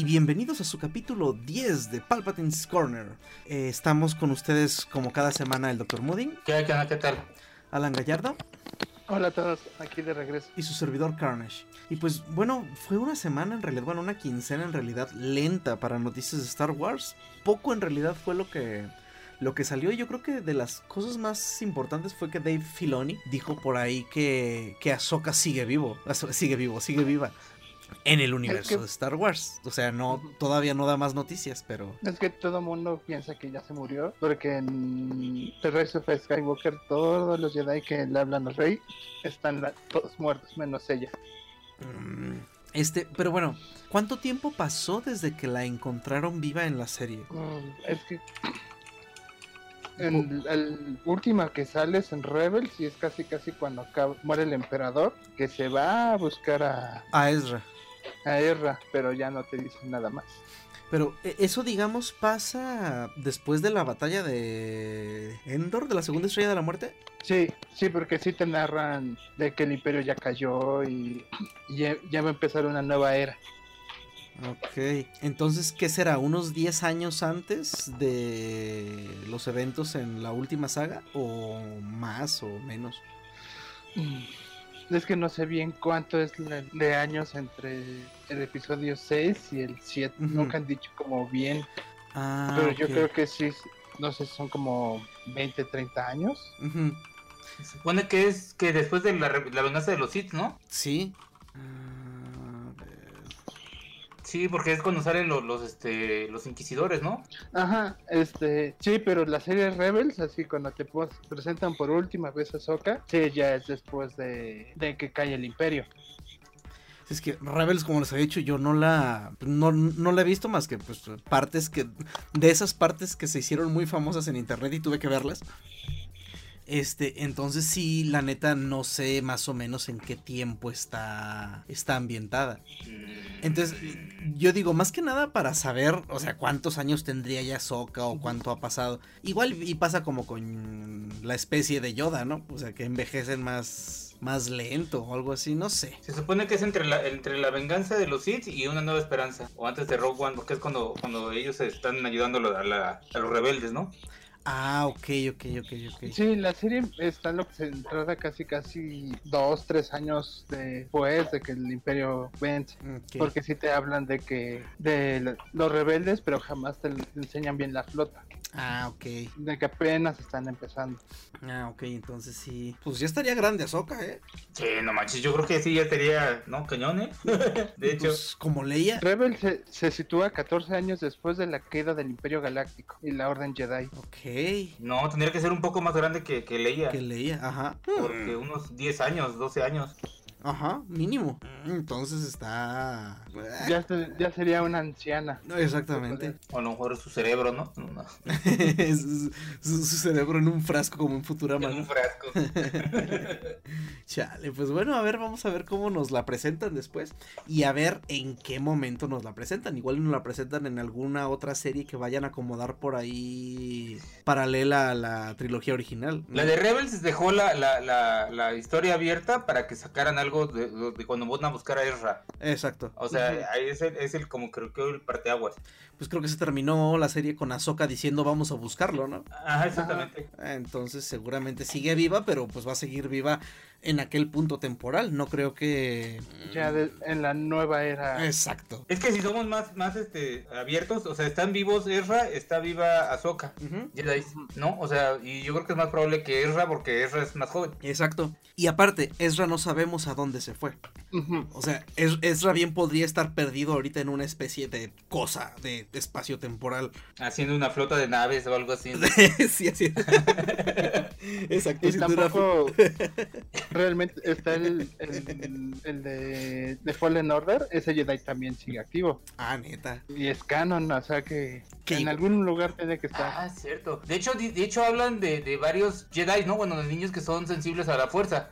y bienvenidos a su capítulo 10 de Palpatine's Corner. Eh, estamos con ustedes como cada semana el Dr. Mudding. ¿Qué, qué, qué tal? Alan Gallardo. Hola a todos, aquí de regreso. Y su servidor Carnage. Y pues bueno, fue una semana en realidad, bueno, una quincena en realidad lenta para noticias de Star Wars. Poco en realidad fue lo que lo que salió, yo creo que de las cosas más importantes fue que Dave Filoni dijo por ahí que, que Ahsoka sigue vivo, sigue vivo, sigue viva en el universo de Star Wars. O sea, no todavía no da más noticias, pero es que todo el mundo piensa que ya se murió porque en The Rise of Skywalker todos los Jedi que le hablan al rey están todos muertos menos ella. Mm, este, pero bueno, ¿cuánto tiempo pasó desde que la encontraron viva en la serie? Mm, es que en el última que sale es en Rebels y es casi casi cuando acaba, muere el emperador que se va a buscar a a Ezra a Erra, pero ya no te dicen nada más. Pero e, eso, digamos, pasa después de la batalla de Endor, de la segunda estrella de la muerte. Sí, sí, porque sí te narran de que el imperio ya cayó y, ya, va a empezar una nueva era. Ok, entonces, ¿qué será? ¿Unos 10 años antes de los eventos en la última saga? ¿O más o menos? Mm, es que no sé bien cuánto es de años entre el episodio 6 y el 7. Nunca han dicho como bien. Ah, pero yo creo que sí, no sé, son como 20, 30 años. Se supone que es que después de la, la venganza de los Sith, ¿no? Sí. Sí, porque es cuando salen los, los, este, los inquisidores, ¿no? Ajá, este, sí, pero la serie Rebels, así cuando te presentan por última vez a Soka, sí, ya es después de, que cae el imperio. Es que Rebels, como les había dicho, yo no la, no, no la he visto más que pues partes que, de esas partes que se hicieron muy famosas en internet y tuve que verlas. Este, entonces sí, la neta no sé más o menos en qué tiempo está, está ambientada. Entonces, yo digo, más que nada para saber, o sea, cuántos años tendría ya Soka o cuánto ha pasado. Igual y pasa como con la especie de Yoda, ¿no? O sea, que envejecen más, más lento o algo así, no sé. Se supone que es entre la, entre la venganza de los Sith y una nueva esperanza. O antes de Rogue One, porque es cuando, cuando ellos están ayudando a los rebeldes, ¿no? Ah, ok, ok, ok, ok. Sí, la serie está lo que se centrada casi, casi dos, tres años después de que el Imperio vence. Porque sí te hablan de que de los rebeldes, pero jamás te enseñan bien la flota. Ah, ok. De que apenas están empezando. Ah, ok, entonces sí. Pues ya estaría grande Azoka, ¿eh? Sí, no manches, yo creo que sí ya estaría, ¿no? Cañón, ¿eh? de hecho. Pues, como leía. Rebel se, se, sitúa 14 años después de la queda del Imperio Galáctico y la Orden Jedi. Ok. No, tendría que ser un poco más grande que, que leía. Que leía, ajá. Porque unos 10 años, 12 años. Ajá, mínimo. Entonces está. Ya, ya sería una anciana. No, exactamente. O a lo mejor su cerebro, ¿no? su, cerebro en un frasco como en Futurama. En un frasco. Chale, pues bueno, a ver, vamos a ver cómo nos la presentan después. Y a ver en qué momento nos la presentan. Igual nos la presentan en alguna otra serie que vayan a acomodar por ahí paralela a la trilogía original. La de Rebels dejó la, la, la, la historia abierta para que sacaran algo de, cuando van a buscar a Ezra. Exacto. O sea, ahí es el, es el como creo que el parteaguas. Pues creo que se terminó la serie con Ahsoka diciendo vamos a buscarlo, ¿no? Ajá, exactamente. Entonces seguramente sigue viva, pero pues va a seguir viva en aquel punto temporal. No creo que. Ya en la nueva era. Exacto. Es que si somos más, más este, abiertos, o sea, están vivos Ezra, está viva Ahsoka. ¿No? O sea, y yo creo que es más probable que Ezra porque Ezra es más joven. Exacto. Y aparte, Ezra no sabemos a dónde se fue. O sea, Ezra bien podría estar perdido ahorita en una especie de cosa de espacio temporal. Haciendo una flota de naves o algo así. sí, así. Exacto. Y tampoco, realmente está el, el, de, de, Fallen Order, ese Jedi también sigue activo. Ah, neta. Y es canon, o sea que, en algún lugar tiene que estar. Ah, cierto. De hecho, de, hecho hablan de, de, varios Jedi, ¿no? Bueno, de niños que son sensibles a la fuerza.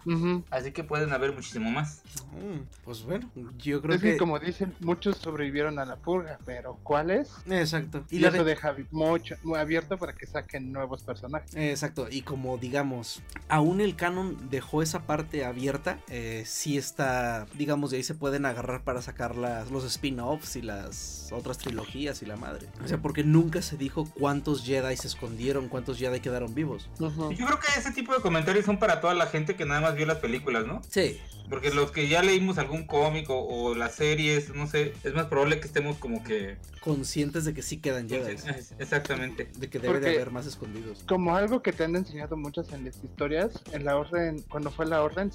Así que pueden haber muchísimo más. Mm, pues bueno, yo creo es que... como dicen, muchos sobrevivieron a la purga, pero ¿cuáles? Exacto. Y, eso deja mucho, muy abierto para que saquen nuevos personajes. Exacto. Y como digamos, aún el canon dejó esa parte abierta, eh, sí está, digamos, de ahí se pueden agarrar para sacar las, los spin-offs y las otras trilogías y la madre. O sea, porque nunca se dijo cuántos Jedi se escondieron, cuántos Jedi quedaron vivos. Yo creo que ese tipo de comentarios son para toda la gente que nada más vio las películas, ¿no? Sí. Porque los que ya leímos algún cómic o, las series, no sé, es más probable que estemos como que... Conscientes de que sí quedan Jedi. Exactamente. De que debe de haber más escondidos. Como algo que te han enseñado muchas en las historias, en la orden, cuando fue la orden,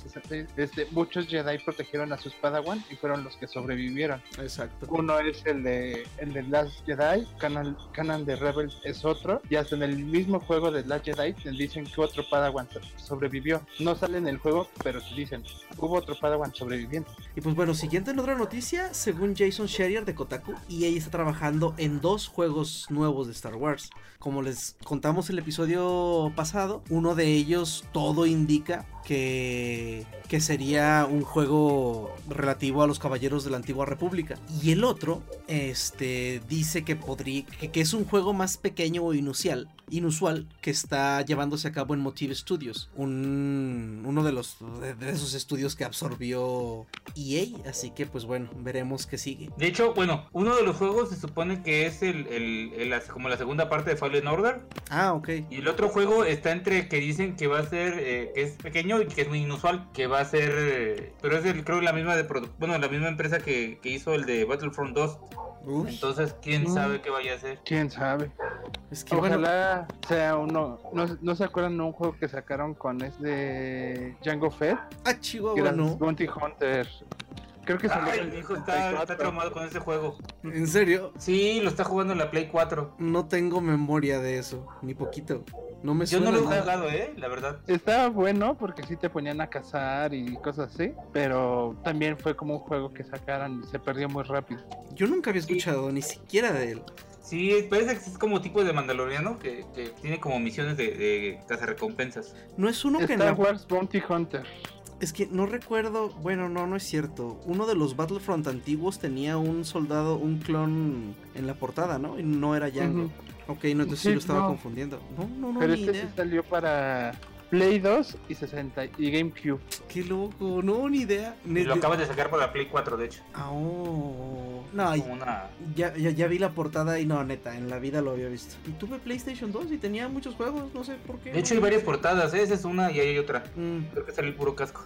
desde muchos Jedi protegieron a sus Padawan y fueron los que sobrevivieron. Exacto. Uno es el de, el de Last Jedi, Canon, Canon de Rebels es otro, y hasta en el mismo juego de Last Jedi te dicen que otro Padawan sobrevivió. No sale en el juego, pero te dicen, hubo otro Padawan sobreviviente. Y pues bueno, siguiente en otra noticia, según Jason Schreier de Kotaku, y ella está trabajando en dos juegos nuevos de Star Wars. Como les contamos el episodio pasado, uno de ellos todo indica que, que sería un juego relativo a los caballeros de la antigua república. Y el otro, este, dice que podría, que, es un juego más pequeño o inusual, inusual que está llevándose a cabo en Motive Studios, un, uno de los de, esos estudios que absorbió EA, así que pues bueno, veremos qué sigue. De hecho, bueno, uno de los juegos se supone que es el, el, como la segunda parte de Fallen Order. Ah, ok. Y el otro juego está entre que dicen que va a ser, eh, que es pequeño y que es muy inusual, que va a ser, eh, pero es el, creo la misma de bueno, la misma empresa que, que hizo el de Battlefront 2. Entonces, ¿quién sabe qué vaya a ser? ¿Quién sabe? Es que Ojalá sea uno. ¿no, ¿No se acuerdan de un juego que sacaron con es de Django Fett? Ah, Chihuahua, no. Bounty Hunter. Creo que Ay, el hijo está, está, traumado con ese juego. ¿En serio? Sí, lo está jugando en la Play 4. No tengo memoria de eso, ni poquito. No me Yo no lo he jugado, eh, la verdad. Estaba bueno porque sí te ponían a cazar y cosas así, pero también fue como un juego que sacaran y se perdió muy rápido. Yo nunca había escuchado ni siquiera de él. Sí, parece que es como tipo de Mandaloriano que, que tiene como misiones de, de recompensas. No es uno que Star Wars Bounty Hunter. Es que no recuerdo, bueno, no, no es cierto. Uno de los Battlefront antiguos tenía un soldado, un clon en la portada, ¿no? Y no era Django. Ok, no, entonces sí, lo estaba confundiendo. No, no, no. Pero este sí salió para Play 2 y 60 y GameCube. Qué loco, no, ni idea. lo acabas de sacar por la Play 4, de hecho. Ah, oh. No, ya, ya, ya, vi la portada y no, neta, en la vida lo había visto. Y tuve PlayStation 2 y tenía muchos juegos, no sé por qué. De hecho, hay varias portadas, ¿eh? esa es una y hay otra. Mm. Creo que sale el puro casco.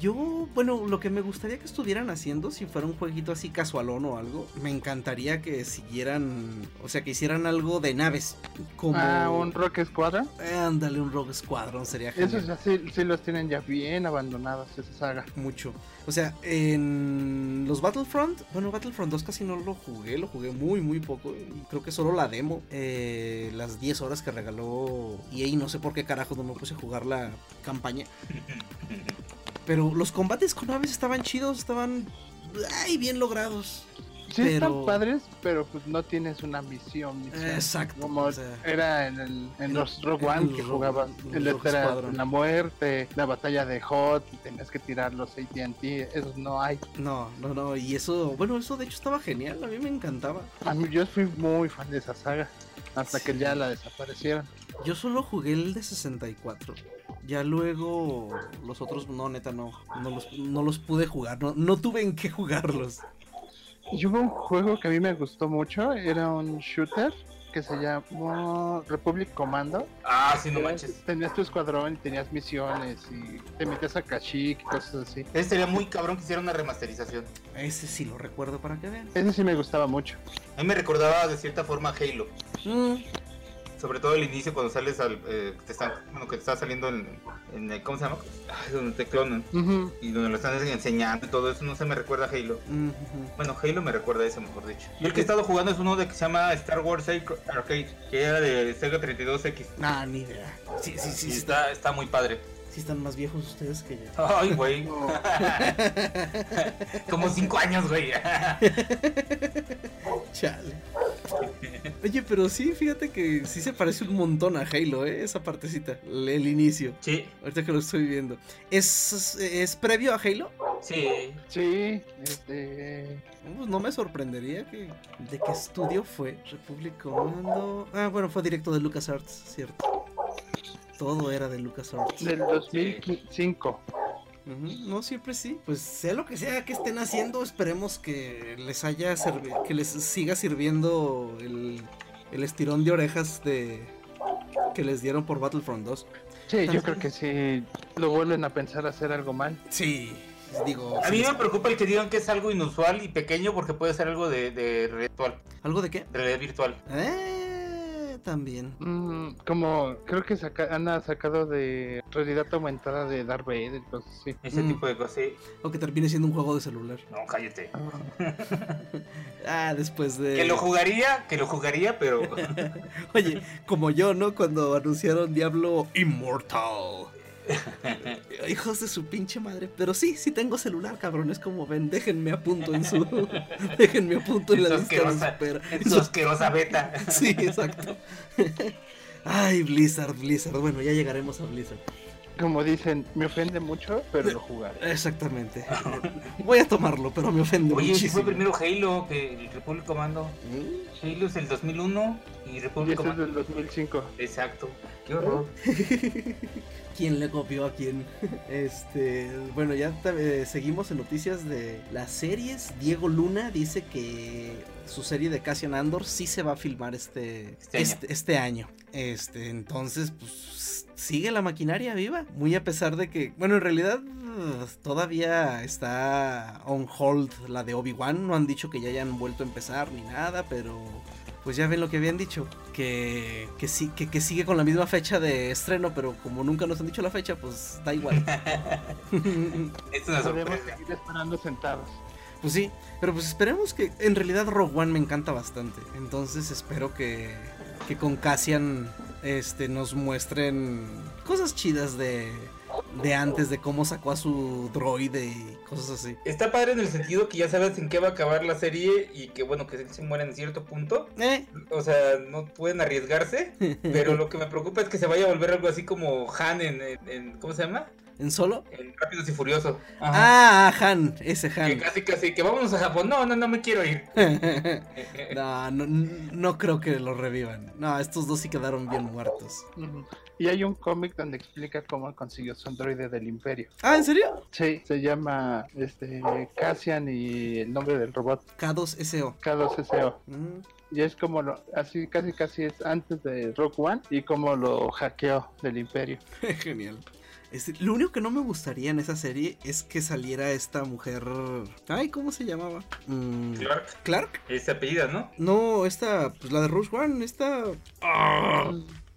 Yo, bueno, lo que me gustaría que estuvieran haciendo, si fuera un jueguito así casualón o algo, me encantaría que siguieran, o sea, que hicieran algo de naves. Como... Ah, un Rock Squadron. ándale, un Rock Squadron sería genial. Esos ya sí, sí, los tienen ya bien abandonados, esa saga. Mucho. O sea, en los Battlefront, bueno, Battlefront 2 casi no lo jugué, lo jugué muy, muy poco. Creo que solo la demo, eh, las 10 horas que regaló EA, no sé por qué carajo no me puse a jugar la campaña. Pero los combates con aves estaban chidos, estaban ay, bien logrados. Sí, están padres, pero pues no tienes una misión. Exacto. Como era en, el, en los Rogue One que jugabas el era la muerte, la batalla de Hot, y tenías que tirar los ATT, eso no hay. No, no, no, y eso, bueno, eso de hecho estaba genial, a mí me encantaba. A mí yo fui muy fan de esa saga, hasta que ya la desaparecieron. Yo solo jugué el de 64. Ya luego los otros, no, neta, no. No los, no los pude jugar, no, no tuve en qué jugarlos. Y hubo un juego que a mí me gustó mucho, era un shooter que se llamó Republic Commando. Ah, sí, no manches. Tenías tu escuadrón y tenías misiones y te metías a Kashyyyk y cosas así. Ese sería muy cabrón que hiciera una remasterización. Ese sí lo recuerdo para que vean. Ese sí me gustaba mucho. A mí me recordaba de cierta forma Halo. Mm. Sobre todo el inicio cuando sales al. Eh, te están, bueno, que te está saliendo en, en. ¿Cómo se llama? Ay, donde te clonan. Y donde lo están enseñando y todo eso. No se me recuerda a Halo. Bueno, Halo me recuerda a eso, mejor dicho. Y el que he estado jugando es uno de que se llama Star Wars Arcade. Que era de Sega 32X. Ah, ni idea. Sí, sí, sí. está, está muy padre. Están más viejos ustedes que yo. Ay, güey. Como cinco años, güey. Chale. Oye, pero sí, fíjate que sí se parece un montón a Halo, ¿eh? Esa partecita, el, inicio. Sí. Ahorita que lo estoy viendo. ¿Es, es previo a Halo? Sí. Sí, este... Pues no me sorprendería que... ¿De qué estudio fue? Republic Commando... Ah, bueno, fue directo de LucasArts, cierto. Todo era de LucasArts. Del 2005. No, siempre sí. Pues sea lo que sea que estén haciendo, esperemos que les haya que les siga sirviendo el, el estirón de orejas de que les dieron por Battlefront 2. Sí, yo creo que sí lo vuelven a pensar hacer algo mal. Sí, digo. A mí me preocupa el que digan que es algo inusual y pequeño porque puede ser algo de, de virtual. ¿Algo de qué? De realidad virtual. ¿Eh? También. Mm, como creo que saca, han sacado de realidad aumentada de Darth Vader, cosas así. Ese mm. tipo de cosas, sí. O que termine siendo un juego de celular. No, cállate. ah, después de. Que lo jugaría, que lo jugaría, pero. Oye, como yo, ¿no? Cuando anunciaron Diablo Immortal. Hijos de su pinche madre. Pero sí, sí tengo celular, cabrones. Como ven, déjenme a punto en su. déjenme a punto en, la lista. En su asquerosa beta. sí, exacto. Ay, Blizzard, Blizzard. Bueno, ya llegaremos a Blizzard. Como dicen, me ofende mucho, pero lo jugaré. Exactamente. Voy a tomarlo, pero me ofende Oye, muchísimo. fue primero Halo que el Republic Commando. Halo es el 2001 y Republic Commando. es del 2005. Exacto. Qué horror. quién le copió a quién. Este, bueno, ya eh, seguimos en noticias de las series. Diego Luna dice que su serie de Cassian Andor sí se va a filmar este, este, este, año. este entonces, pues sigue la maquinaria viva. Muy a pesar de que, bueno, en realidad todavía está on hold la de Obi-Wan. No han dicho que ya hayan vuelto a empezar ni nada, pero pues ya ven lo que habían dicho, que, que, sí, que, sigue con la misma fecha de estreno, pero como nunca nos han dicho la fecha, pues da igual. es una seguir esperando sentados. Pues sí, pero pues esperemos que en realidad Rogue One me encanta bastante, entonces espero que, que con Cassian este, nos muestren cosas chidas de, de antes, de cómo sacó a su droide y cosas así. Está padre en el sentido que ya sabes en qué va a acabar la serie y que bueno, que se mueren en cierto punto. ¿Eh? O sea, no pueden arriesgarse, pero lo que me preocupa es que se vaya a volver algo así como Han en, en ¿cómo se llama? ¿En solo? En Rápidos y Furiosos. Ah, Han, ese Han. Que casi, casi, que vamos a Japón. No, no, no me quiero ir. no, no, no, creo que lo revivan. No, estos dos sí quedaron bien muertos. Y hay un cómic donde explica cómo consiguió su androide del Imperio. Ah, ¿en serio? Sí, se llama este Cassian y el nombre del robot. K2SO. K2SO. Mm. Y es como lo, así casi casi es antes de Rock One y como lo hackeó del Imperio. Genial lo único que no me gustaría en esa serie es que saliera esta mujer. Ay, ¿cómo se llamaba? Mm, Clark. Clark. Es apellida, ¿no? No, esta, pues la de Rush One, esta. Ah.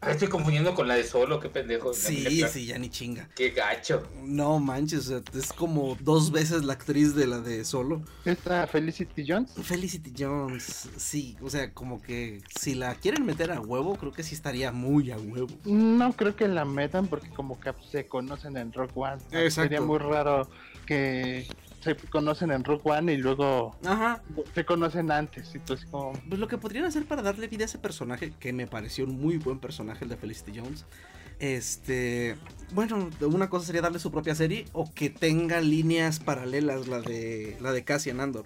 Ah, estoy confundiendo con la de Solo, qué pendejo. Sí, sí, ya ni chinga. Qué gacho. No manches, es como dos veces la actriz de la de Solo. ¿Esta Felicity Jones? Felicity Jones, sí, o sea, como que si la quieren meter a huevo, creo que sí estaría muy a huevo. No creo que la metan porque como que se conocen en Rock One. Exacto. Sería muy raro que se conocen en Rook One y luego se conocen antes. Entonces, como... Pues lo que podrían hacer para darle vida a ese personaje, que me pareció un muy buen personaje, el de Felicity Jones, este, bueno, una cosa sería darle su propia serie o que tenga líneas paralelas la de la de Cassian Andor.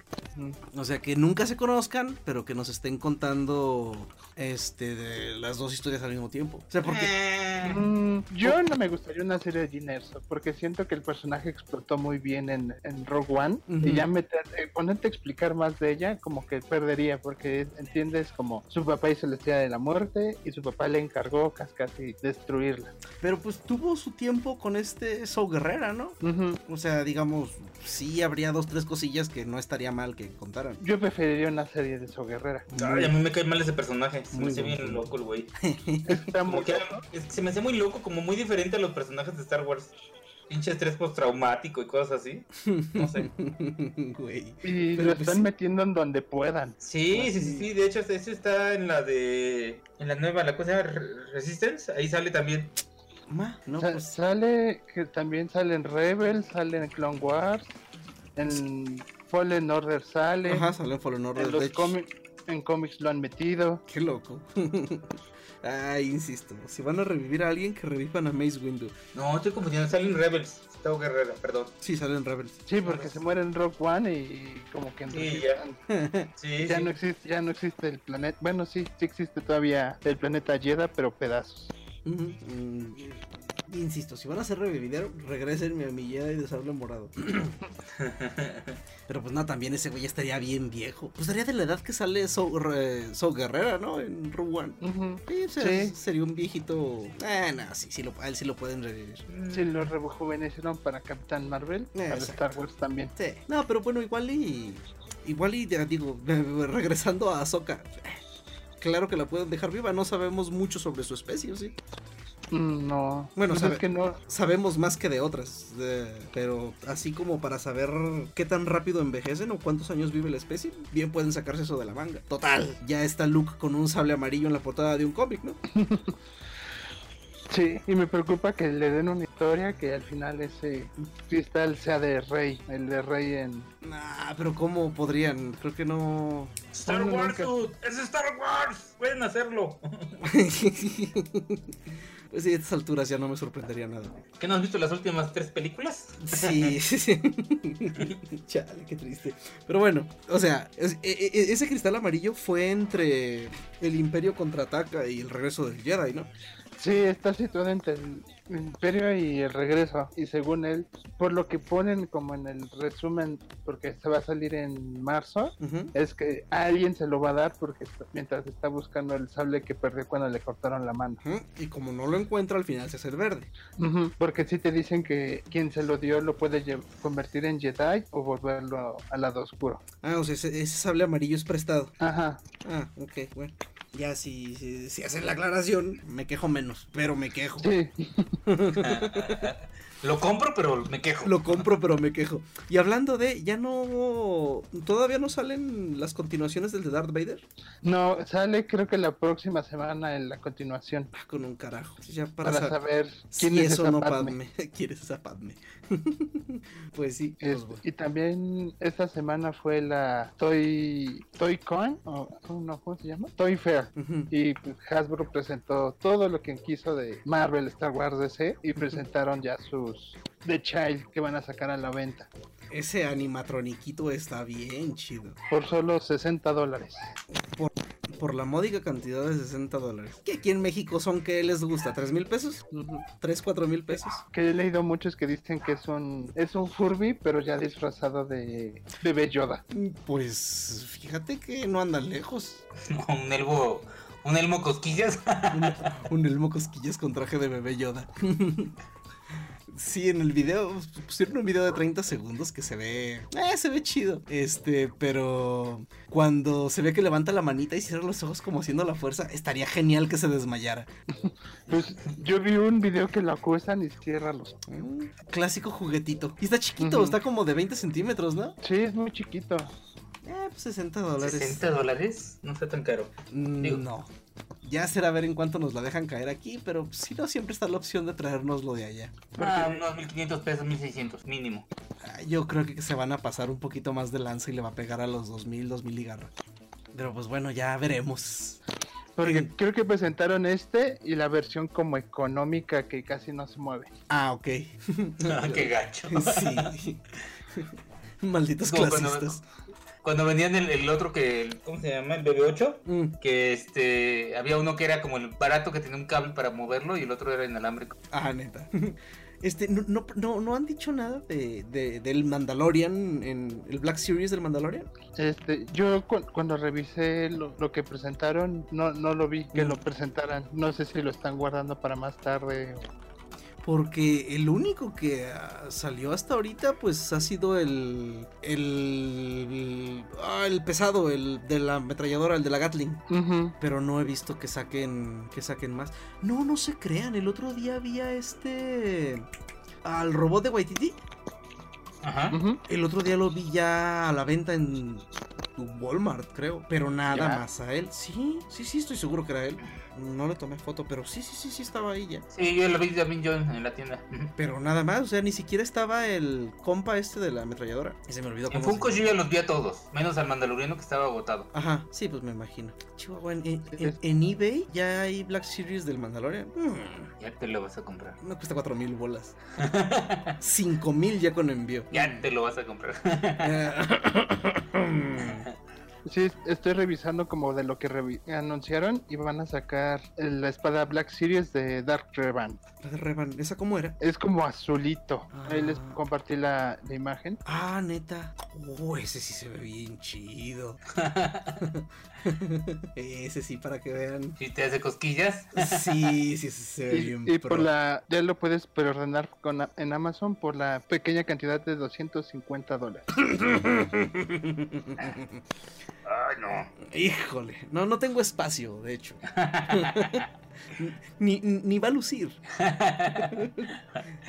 O sea, que nunca se conozcan, pero que nos estén contando este de las dos historias al mismo tiempo. O sea, porque eh. mm, yo no me gustaría una serie de Gene porque siento que el personaje explotó muy bien en, en Rogue One y ya meter, eh, ponerte a explicar más de ella como que perdería porque entiendes como su papá hizo la estrella de la muerte y su papá le encargó casi destruirla. Pero pues tuvo su tiempo con este So Guerrera, ¿no? O sea, digamos, sí habría dos, tres cosillas que no estaría mal que contaran. Yo preferiría una serie de So Guerrera. Ay, a mí me cae mal ese personaje. Se me hace bien loco el güey. se me hace muy loco, como muy diferente a los personajes de Star Wars pinche estrés postraumático y cosas así. No sé. Güey. Y lo están metiendo en donde puedan. Sí, sí, sí, sí. De hecho, eso está en la de. En la nueva, la cosa Resistance. Ahí sale también. No, pues... Sale, que también sale en Rebels, sale en Clone Wars, en Fallen Order sale. Ajá, sale en Fallen Order. En los cómics en cómics lo han metido. Qué loco. Ay, insisto, si van a revivir a alguien, que revivan a Mace Windu. No, estoy confundiendo, salen Rebels. Tengo Guerrera, perdón. Sí, salen Rebels. Sí, porque se muere en Rock One y, como que en sí, ya. sí, ya no existe, ya no existe el planeta. Bueno, sí, sí existe todavía el planeta Jedha, pero pedazos. Mm, insisto, si van a hacer revivir, regresen a mi Jedi de sable morado. Pero pues no, también ese güey estaría bien viejo. Pues estaría de la edad que sale So, Guerrera, ¿no? En Rogue One. sí, Sería un viejito. Eh, no, sí, sí lo, a él sí lo pueden revivir. Sí, lo rejuvenecieron para Capitán Marvel. Para Star Wars también. Sí. No, pero bueno, igual y. Igual y, digo, regresando a Ahsoka claro que la pueden dejar viva. No sabemos mucho sobre su especie, ¿sí? Mm, no. Bueno, pues que no. sabemos más que de otras. pero así como para saber qué tan rápido envejecen o cuántos años vive la especie, bien pueden sacarse eso de la manga. Total, ya está Luke con un sable amarillo en la portada de un cómic, ¿no? Sí, y me preocupa que le den una historia que al final ese cristal sea de Rey, el de Rey en... Nah, pero ¿cómo podrían? Creo que no... Star Wars, es Star Wars, pueden hacerlo. pues sí, a estas alturas ya no me sorprendería nada. ¿Qué no has visto las últimas tres películas? Sí, sí, sí. Chale, qué triste. Pero bueno, o sea, e, e, ese cristal amarillo fue entre el Imperio contraataca y el regreso del Jedi, ¿no? Sí, está situado entre el Imperio y el regreso. Y según él, por lo que ponen como en el resumen, porque se va a salir en marzo, es que a alguien se lo va a dar porque mientras está buscando el sable que perdió cuando le cortaron la mano. Y como no lo encuentra, al final se hace el verde. Porque si te dicen que quien se lo dio lo puede convertir en Jedi o volverlo al lado oscuro. Ah, o sea, ese, ese sable amarillo es prestado. Ajá. Ah, ok, bueno. Ya si, si, hacen la aclaración, me quejo menos, pero me quejo. Lo compro, pero me quejo. Lo compro, pero me quejo. Y hablando de, ¿ya no. ¿Todavía no salen las continuaciones del de Darth Vader? No, sale creo que la próxima semana en la continuación. Ah, con un carajo. Ya para, saber quién es eso no Padme. ¿Quieres esa Padme? pues sí. Pues y también esta semana fue la Toy Toy Con, o no, ¿cómo se llama? Toy Fair. Y pues, Hasbro presentó todo lo que quiso de Marvel, Star Wars, DC y presentaron ya sus The Child que van a sacar a la venta. Ese animatroniquito está bien chido. Por solo 60 dólares. Por por la módica cantidad de 60 dólares. Que aquí en México son que les gusta, ¿3 mil pesos? ¿3, 4 mil pesos? Que he leído muchos que dicen que es un, es un Furby, pero ya disfrazado de bebé Yoda. Pues fíjate que no andan lejos. un elmo, un elmo cosquillas. un, un elmo cosquillas con traje de bebé Yoda. Sí, en el video, pusieron un video de 30 segundos que se ve, eh, se ve chido. Este, pero cuando se ve que levanta la manita y cierra los ojos como haciendo la fuerza, estaría genial que se desmayara. Pues yo vi un video que lo acuestan y cierra los mm, clásico juguetito. Y está chiquito, está como de 20 centímetros, ¿no? Sí, es muy chiquito. Eh, pues 60 dólares. ¿60 dólares? No está tan caro. Mm, no. Ya será ver en cuánto nos la dejan caer aquí, pero si no, siempre está la opción de traernos lo de allá. Ah, unos 1500 pesos, 1600, mínimo. Ah, yo creo que se van a pasar un poquito más de lanza y le va a pegar a los 2000, 2000 y garra. Pero pues bueno, ya veremos. Porque creo que presentaron este y la versión como económica que casi no se mueve. Ah, ok. ah, qué gacho. Sí. Malditos clasistas cuando vendían el, otro que, ¿cómo se llama? El BB8, mm. que este, había uno que era como el barato que tenía un cable para moverlo y el otro era inalámbrico. Ah, neta. Este, no, no, no, han dicho nada de, de, del Mandalorian, en el Black Series del Mandalorian. Este, yo cuando revisé lo, lo, que presentaron, no, no lo vi que mm. lo presentaran. No sé si lo están guardando para más tarde. Porque el único que ah, salió hasta ahorita, pues ha sido el. El. Ah, el pesado, el de la ametralladora, el de la Gatling. Pero no he visto que saquen. Que saquen más. No, no se crean. El otro día había este. Al robot de Waititi. Ajá. El otro día lo vi ya a la venta en Walmart, creo. Pero nada más a él. Sí, sí, sí, estoy seguro que era él. No le tomé foto, pero sí, sí, sí, sí estaba ahí ya. Sí, yo lo vi también yo en, la tienda. Pero nada más, o sea, ni siquiera estaba el compa este de la ametralladora. Y se me olvidó En Funko yo ya los vi a todos, menos al mandaloriano que estaba agotado. Ajá, sí, pues me imagino. Chihuahua, en, en, eBay ya hay Black Series del Mandalorian. Hmm. Ya te lo vas a comprar. No cuesta cuatro mil bolas. Cinco mil ya con envío. Ya te lo vas a comprar. Sí, estoy revisando como de lo que anunciaron y van a sacar la espada Black Series de Dark Revan. ¿La de Revan? ¿Esa cómo era? Es como azulito. Ahí les ah. compartí la, imagen. Ah, neta. Oh, ese sí se ve bien chido. ese sí, para que vean. ¿Y te hace cosquillas? sí, sí, se ve bien. Y por la, ya lo puedes preordenar con, en Amazon por la pequeña cantidad de 250 dólares. Ay, no. Híjole, no, no tengo espacio, de hecho. ni, ni va a lucir.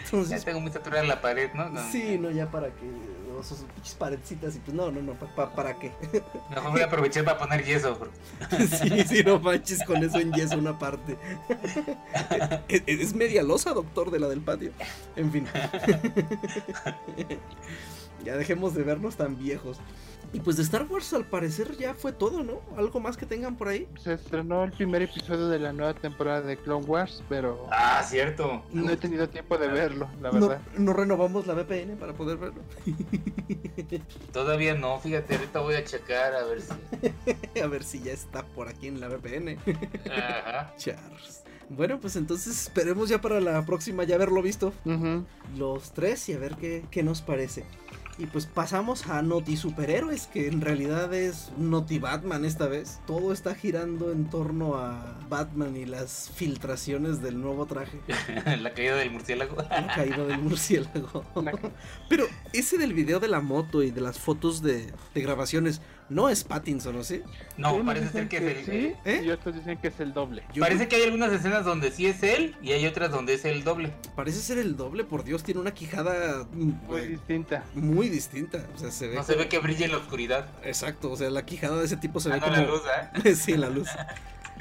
Entonces, ya tengo muy saturada la pared, ¿no? Sí, no, ya para que. O sus pinches paredcitas y pues no, no, no, ¿para qué? Mejor voy a aprovechar para poner yeso. sí, sí, no manches con eso en yeso una parte. es, es media losa, doctor, de la del patio. En fin. Ya dejemos de vernos tan viejos. Y pues de Star Wars al parecer ya fue todo, ¿no? ¿Algo más que tengan por ahí? Se estrenó el primer episodio de la nueva temporada de Clone Wars, pero... Ah, cierto. No he tenido tiempo de verlo, la verdad. No, renovamos la VPN para poder verlo. Todavía no, fíjate, ahorita voy a checar a ver si... a ver si ya está por aquí en la VPN. Ajá. Charles. Bueno, pues entonces esperemos ya para la próxima ya haberlo visto. Los tres y a ver qué, qué nos parece. Y pues pasamos a Noti Superhéroes, que en realidad es Noti Batman esta vez. Todo está girando en torno a Batman y las filtraciones del nuevo traje. la caída del murciélago. La caída del murciélago. Pero ese del video de la moto y de las fotos de, de grabaciones, no es Pattinson, ¿o sí? No, parece ser que, es el. Sí, ¿Eh? y otros dicen que es el doble. parece que hay algunas escenas donde sí es él y hay otras donde es el doble. Parece ser el doble, por Dios, tiene una quijada. Muy distinta. Muy distinta. O sea, se ve. No se ve que brille en la oscuridad. Exacto, o sea, la quijada de ese tipo se ah, ve como. la luz, ¿eh? sí, la luz.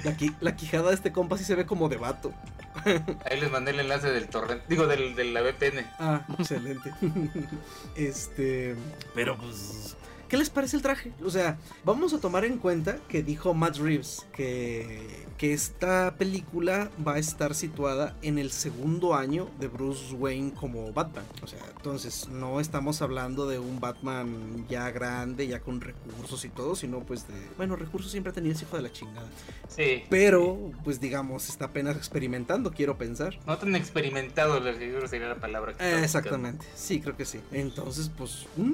La, la, quijada de este compa sí se ve como de vato. Ahí les mandé el enlace del torrent, digo, del, de la VPN. Ah, excelente. este, pero pues ¿Qué les parece el traje? O sea, vamos a tomar en cuenta que dijo Matt Reeves que, que esta película va a estar situada en el segundo año de Bruce Wayne como Batman. O sea, entonces no estamos hablando de un Batman ya grande, ya con recursos y todo, sino pues de... Bueno, recursos siempre ha tenido ese hijo de la chingada. Sí. Pero, pues digamos, está apenas experimentando, quiero pensar. No tan experimentado, sería la palabra. Que exactamente, sí, creo que sí. Entonces, pues... Mm,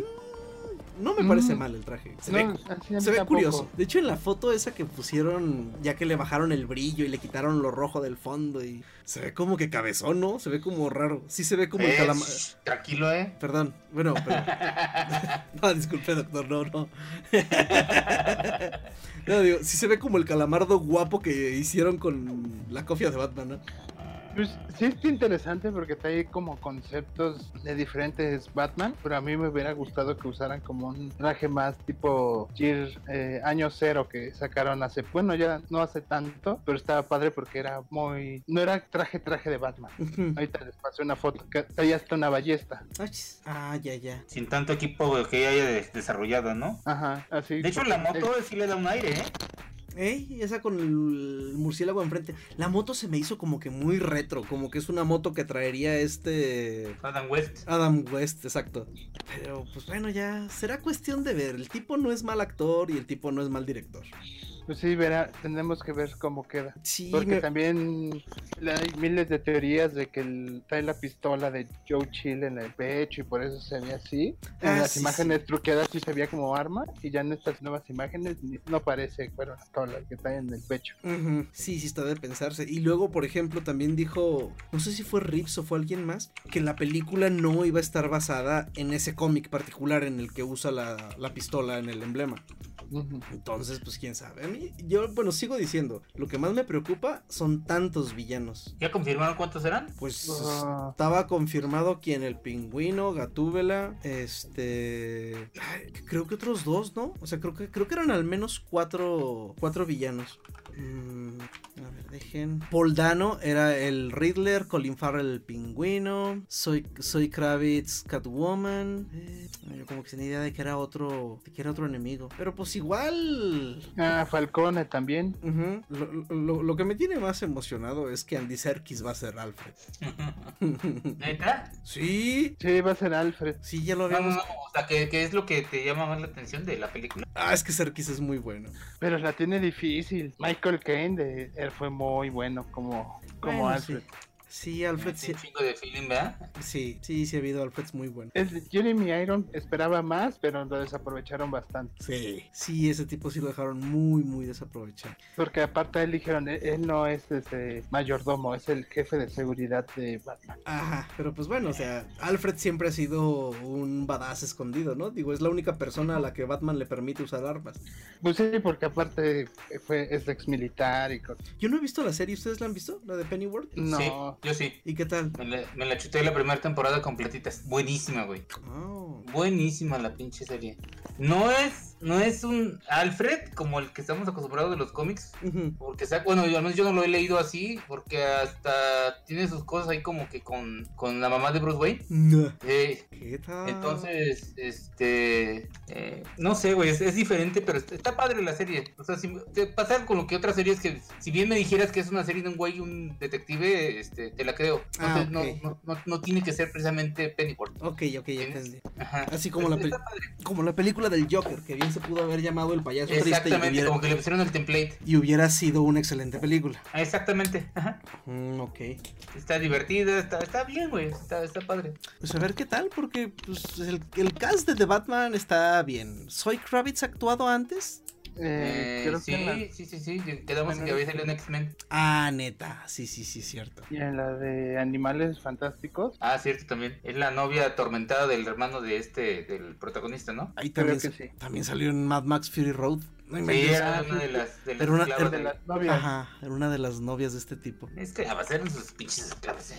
no me parece mm. mal el traje. Se ve, curioso. De hecho, en la foto esa que pusieron, ya que le bajaron el brillo y le quitaron lo rojo del fondo y se ve como que cabezón, ¿no? Se ve como raro. Sí se ve como el calamar. Tranquilo, ¿eh? Perdón. Bueno, pero... no, disculpe, doctor, no, no. no, digo, sí se ve como el calamardo guapo que hicieron con la cofia de Batman, ¿no? Pues sí es interesante porque trae como conceptos de diferentes Batman, pero a mí me hubiera gustado que usaran como un traje más tipo Gear eh, año cero que sacaron hace, bueno ya no hace tanto, pero estaba padre porque era muy, no era traje traje de Batman. Ahorita les pasé una foto que traía hasta una ballesta. Ah, ya, ya. Sin tanto equipo que haya desarrollado, ¿no? Ajá, así. De hecho la moto sí le da un aire, ¿eh? Ey, esa con el murciélago enfrente. La moto se me hizo como que muy retro, como que es una moto que traería este... Adam West. Adam West, exacto. Pero pues bueno, ya será cuestión de ver. El tipo no es mal actor y el tipo no es mal director. Pues sí, verá, tenemos que ver cómo queda. Sí, Porque también hay miles de teorías de que trae la pistola de Joe Chill en el pecho y por eso se ve así. En ah, las imágenes truqueadas sí se veía como arma y ya en estas nuevas imágenes no parece bueno, la pistola que trae en el pecho. Sí, sí está de pensarse. Y luego, por ejemplo, también dijo, no sé si fue Rips o fue alguien más, que la película no iba a estar basada en ese cómic particular en el que usa la, la pistola en el emblema. Entonces, pues quién sabe. A mí, yo, bueno, sigo diciendo, lo que más me preocupa son tantos villanos. ¿Ya confirmaron cuántos eran? Pues ah. estaba confirmado quién, el pingüino, Gatúbela, este... creo que otros dos, ¿no? O sea, creo que, creo que eran al menos cuatro, cuatro villanos. Mm, a ver, dejen. Paul Dano era el Riddler, Colin Farrell el pingüino, Soy, Soy Kravitz Catwoman. Eh, yo como que tenía idea de que era otro, de que era otro enemigo. Pero pues igual. Ah, Falcone también. lo, que me tiene más emocionado es que Andy Serkis va a ser Alfred. ¿Neta? Sí. Sí, va a ser Alfred. Sí, ya lo habíamos. o sea, ¿qué, ¿qué, es lo que te llama más la atención de la película? Ah, es que Serkis es muy bueno. Pero la tiene difícil. Michael Caine de, él fue muy bueno como, como Alfred. Sí, Alfred sí. chingo de feeling, ¿verdad? Sí, sí, sí ha habido Alfreds muy bueno. El Jeremy Iron esperaba más, pero lo desaprovecharon bastante. Sí, sí, ese tipo sí lo dejaron muy, muy desaprovechado. Porque aparte él dijeron, él no es ese mayordomo, es el jefe de seguridad de Batman. Ajá, pero pues bueno, o sea, Alfred siempre ha sido un badass escondido, ¿no? Digo, es la única persona a la que Batman le permite usar armas. Pues sí, porque aparte fue, es ex militar y cosas. Yo no he visto la serie, ¿ustedes la han visto? ¿La de Pennyworth? No. Yo sí. ¿Y qué tal? Me la, chuté la primera temporada completita. Buenísima, güey. Oh. Buenísima la pinche serie. No es no es un Alfred como el que estamos acostumbrados de los cómics. Porque, bueno, yo, al menos yo no lo he leído así, porque hasta tiene sus cosas ahí como que con, con la mamá de Bruce Wayne. No. Eh, ¿Qué tal? Entonces, este. Eh, no sé, güey, es, diferente, pero está, padre la serie. O sea, si, te pasa con lo que otras series que, si bien me dijeras que es una serie de un güey y un detective, este, te la creo. Ah, no, no, no, tiene que ser precisamente Pennyworth. Ok, ok, ya entendí. Así como la, como la película del Joker, que bien se pudo haber llamado El payaso Exactamente, como que le pusieron el template. Y hubiera sido una excelente película. Ah, exactamente. Mm, ok. Está divertida, está, está bien, güey. Está, está, padre. Pues a ver qué tal, porque pues, el, el cast de The Batman está bien. ¿Soy Kravitz actuado antes? Eh, eh sí, sí, sí, sí, quedamos en que había salido en X-Men. Ah, neta, sí, sí, sí, cierto. Y en la de Animales Fantásticos. Ah, cierto, también. Es la novia atormentada del hermano de este, del protagonista, ¿no? Ahí también, que sí. también salió en Mad Max Fury Road. Sí, era una de las, de una, de las novias. Ajá, era una de las novias de este tipo. Es que a ser sus pinches esclavas.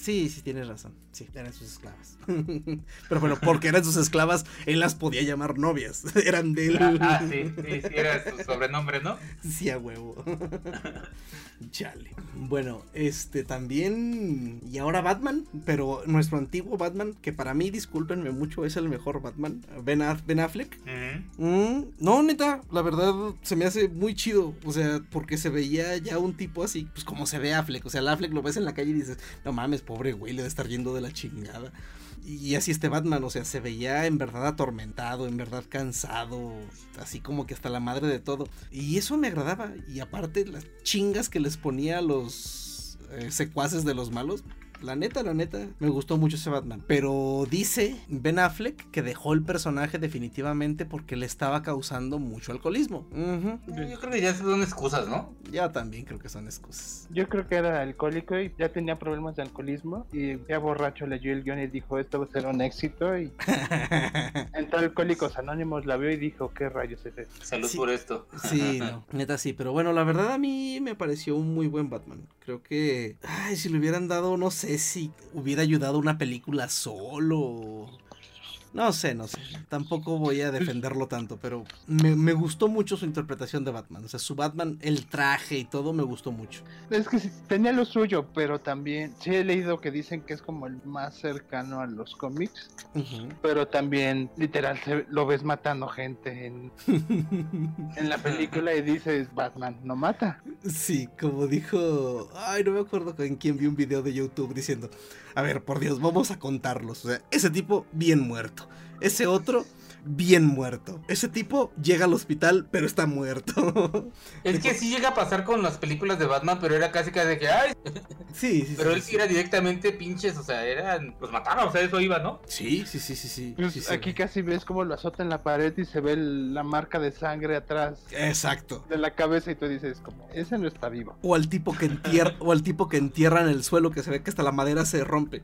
sí, sí, tienes razón. Sí, eran sus esclavas. Pero bueno, porque eran sus esclavas, él las podía llamar novias. Eran de él. Ah, ah sí, sí, sí, era su sobrenombre, ¿no? Sí, a huevo. Chale. Bueno, este también. Y ahora Batman, pero nuestro antiguo Batman, que para mí, discúlpenme mucho, es el mejor Batman. Ben, Affleck. Mm, no, neta, la verdad se me hace muy chido. O sea, porque se veía ya un tipo así, pues como se ve Affleck. O sea, el Affleck lo ves en la calle y dices, no mames, pobre güey, le debe estar yendo de la chingada. Y así este Batman, o sea, se veía en verdad atormentado, en verdad cansado, así como que hasta la madre de todo. Y eso me agradaba. Y aparte, las chingas que les ponía a los eh, secuaces de los malos, la neta, la neta, me gustó mucho ese Batman. Pero dice Ben Affleck que dejó el personaje definitivamente porque le estaba causando mucho alcoholismo. Yo creo que ya son excusas, ¿no? Ya también creo que son excusas. Yo creo que era alcohólico y ya tenía problemas de alcoholismo. Y ya borracho leyó el guion y dijo: Esto va a ser un éxito. Y entró Alcohólicos Anónimos, la vio y dijo: ¿Qué rayos es esto? Salud por esto. Sí, no, neta sí. Pero bueno, la verdad a mí me pareció un muy buen Batman. Creo que, ay, si le hubieran dado, no sé si hubiera ayudado una película solo. No sé, no sé. Tampoco voy a defenderlo tanto, pero me, gustó mucho su interpretación de Batman. O sea, su Batman, el traje y todo me gustó mucho. Es que sí, tenía lo suyo, pero también sí he leído que dicen que es como el más cercano a los cómics. Pero también, literal, lo ves matando gente en, en la película y dices, Batman no mata. Sí, como dijo, ay, no me acuerdo en quién vi un video de YouTube diciendo, a ver, por Dios, vamos a contarlos. O sea, ese tipo bien muerto. Ese otro bien muerto. Ese tipo llega al hospital, pero está muerto. Es que sí llega a pasar con las películas de Batman, pero era casi casi de que, ay. Sí, sí. Pero él sí era directamente pinches, o sea, eran, los mataban, o sea, eso iba, ¿no? Sí, sí, sí, sí, sí. Pues aquí casi ves como lo azota en la pared y se ve la marca de sangre atrás. Exacto. De la cabeza y tú dices, como, ese no está vivo. O al tipo que entierra, o al tipo que entierra en el suelo que se ve que hasta la madera se rompe.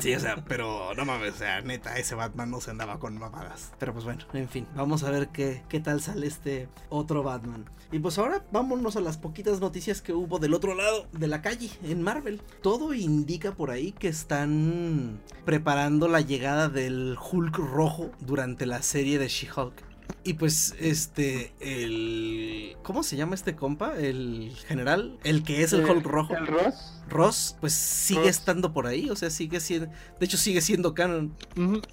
Sí, o sea, pero no mames, o sea, neta, ese Batman no se andaba con mamadas. Pero pues bueno, en fin, vamos a ver qué, qué tal sale este otro Batman. Y pues ahora vámonos a las poquitas noticias que hubo del otro lado de la calle, en Marvel. Todo indica por ahí que están preparando la llegada del Hulk rojo durante la serie de She-Hulk. Y pues, este, el... ¿Cómo se llama este compa? El general, el que es el eh, Hulk rojo. El Ross. Ross, pues sigue estando por ahí, o sea, sigue siendo... De hecho, sigue siendo canon.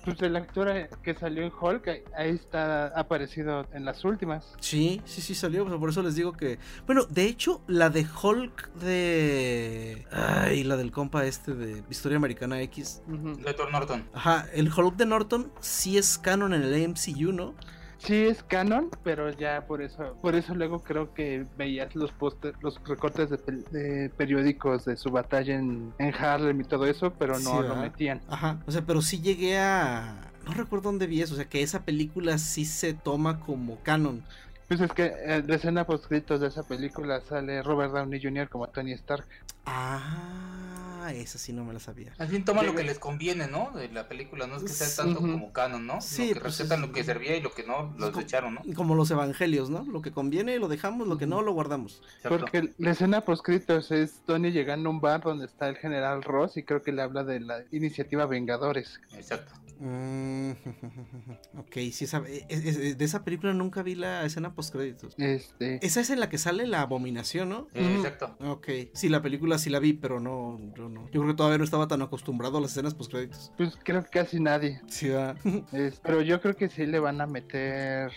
Pues el actor que salió en Hulk, ahí está aparecido en las últimas. Sí, sí, sí salió, por eso les digo que... Bueno, de hecho, la de Hulk de... Ay, la del compa este de Historia Americana X. De Thor Norton. Ajá, el Hulk de Norton sí es canon en el MCU, ¿no? Sí es canon, pero ya por eso, por eso luego creo que veías los postes, los recortes de, periódicos de su batalla en, Harlem y todo eso, pero no lo metían. Ajá, o sea, pero sí llegué a no recuerdo dónde vi eso, o sea, que esa película sí se toma como canon. Pues es que en la escena post de esa película sale Robert Downey Jr. como Tony Stark. Ah, esa sí no me la sabía. Al fin toma lo que les conviene, ¿no? De la película, no es que sea tanto como canon, ¿no? Sí. que pues respetan lo que servía y lo que no, lo desecharon, ¿no? Como los evangelios, ¿no? Lo que conviene lo dejamos, lo que no lo guardamos. Porque la escena post es Tony llegando a un bar donde está el general Ross y creo que le habla de la iniciativa Vengadores. Exacto. Mm, ok, sí, esa, e, e, e, de esa película nunca vi la escena post créditos. Este. Esa es en la que sale la abominación, ¿no? exacto. Ok, sí, la película sí la vi, pero no, yo no. Yo creo que todavía no estaba tan acostumbrado a las escenas post créditos. Pues creo que casi nadie. Sí, va. pero yo creo que sí le van a meter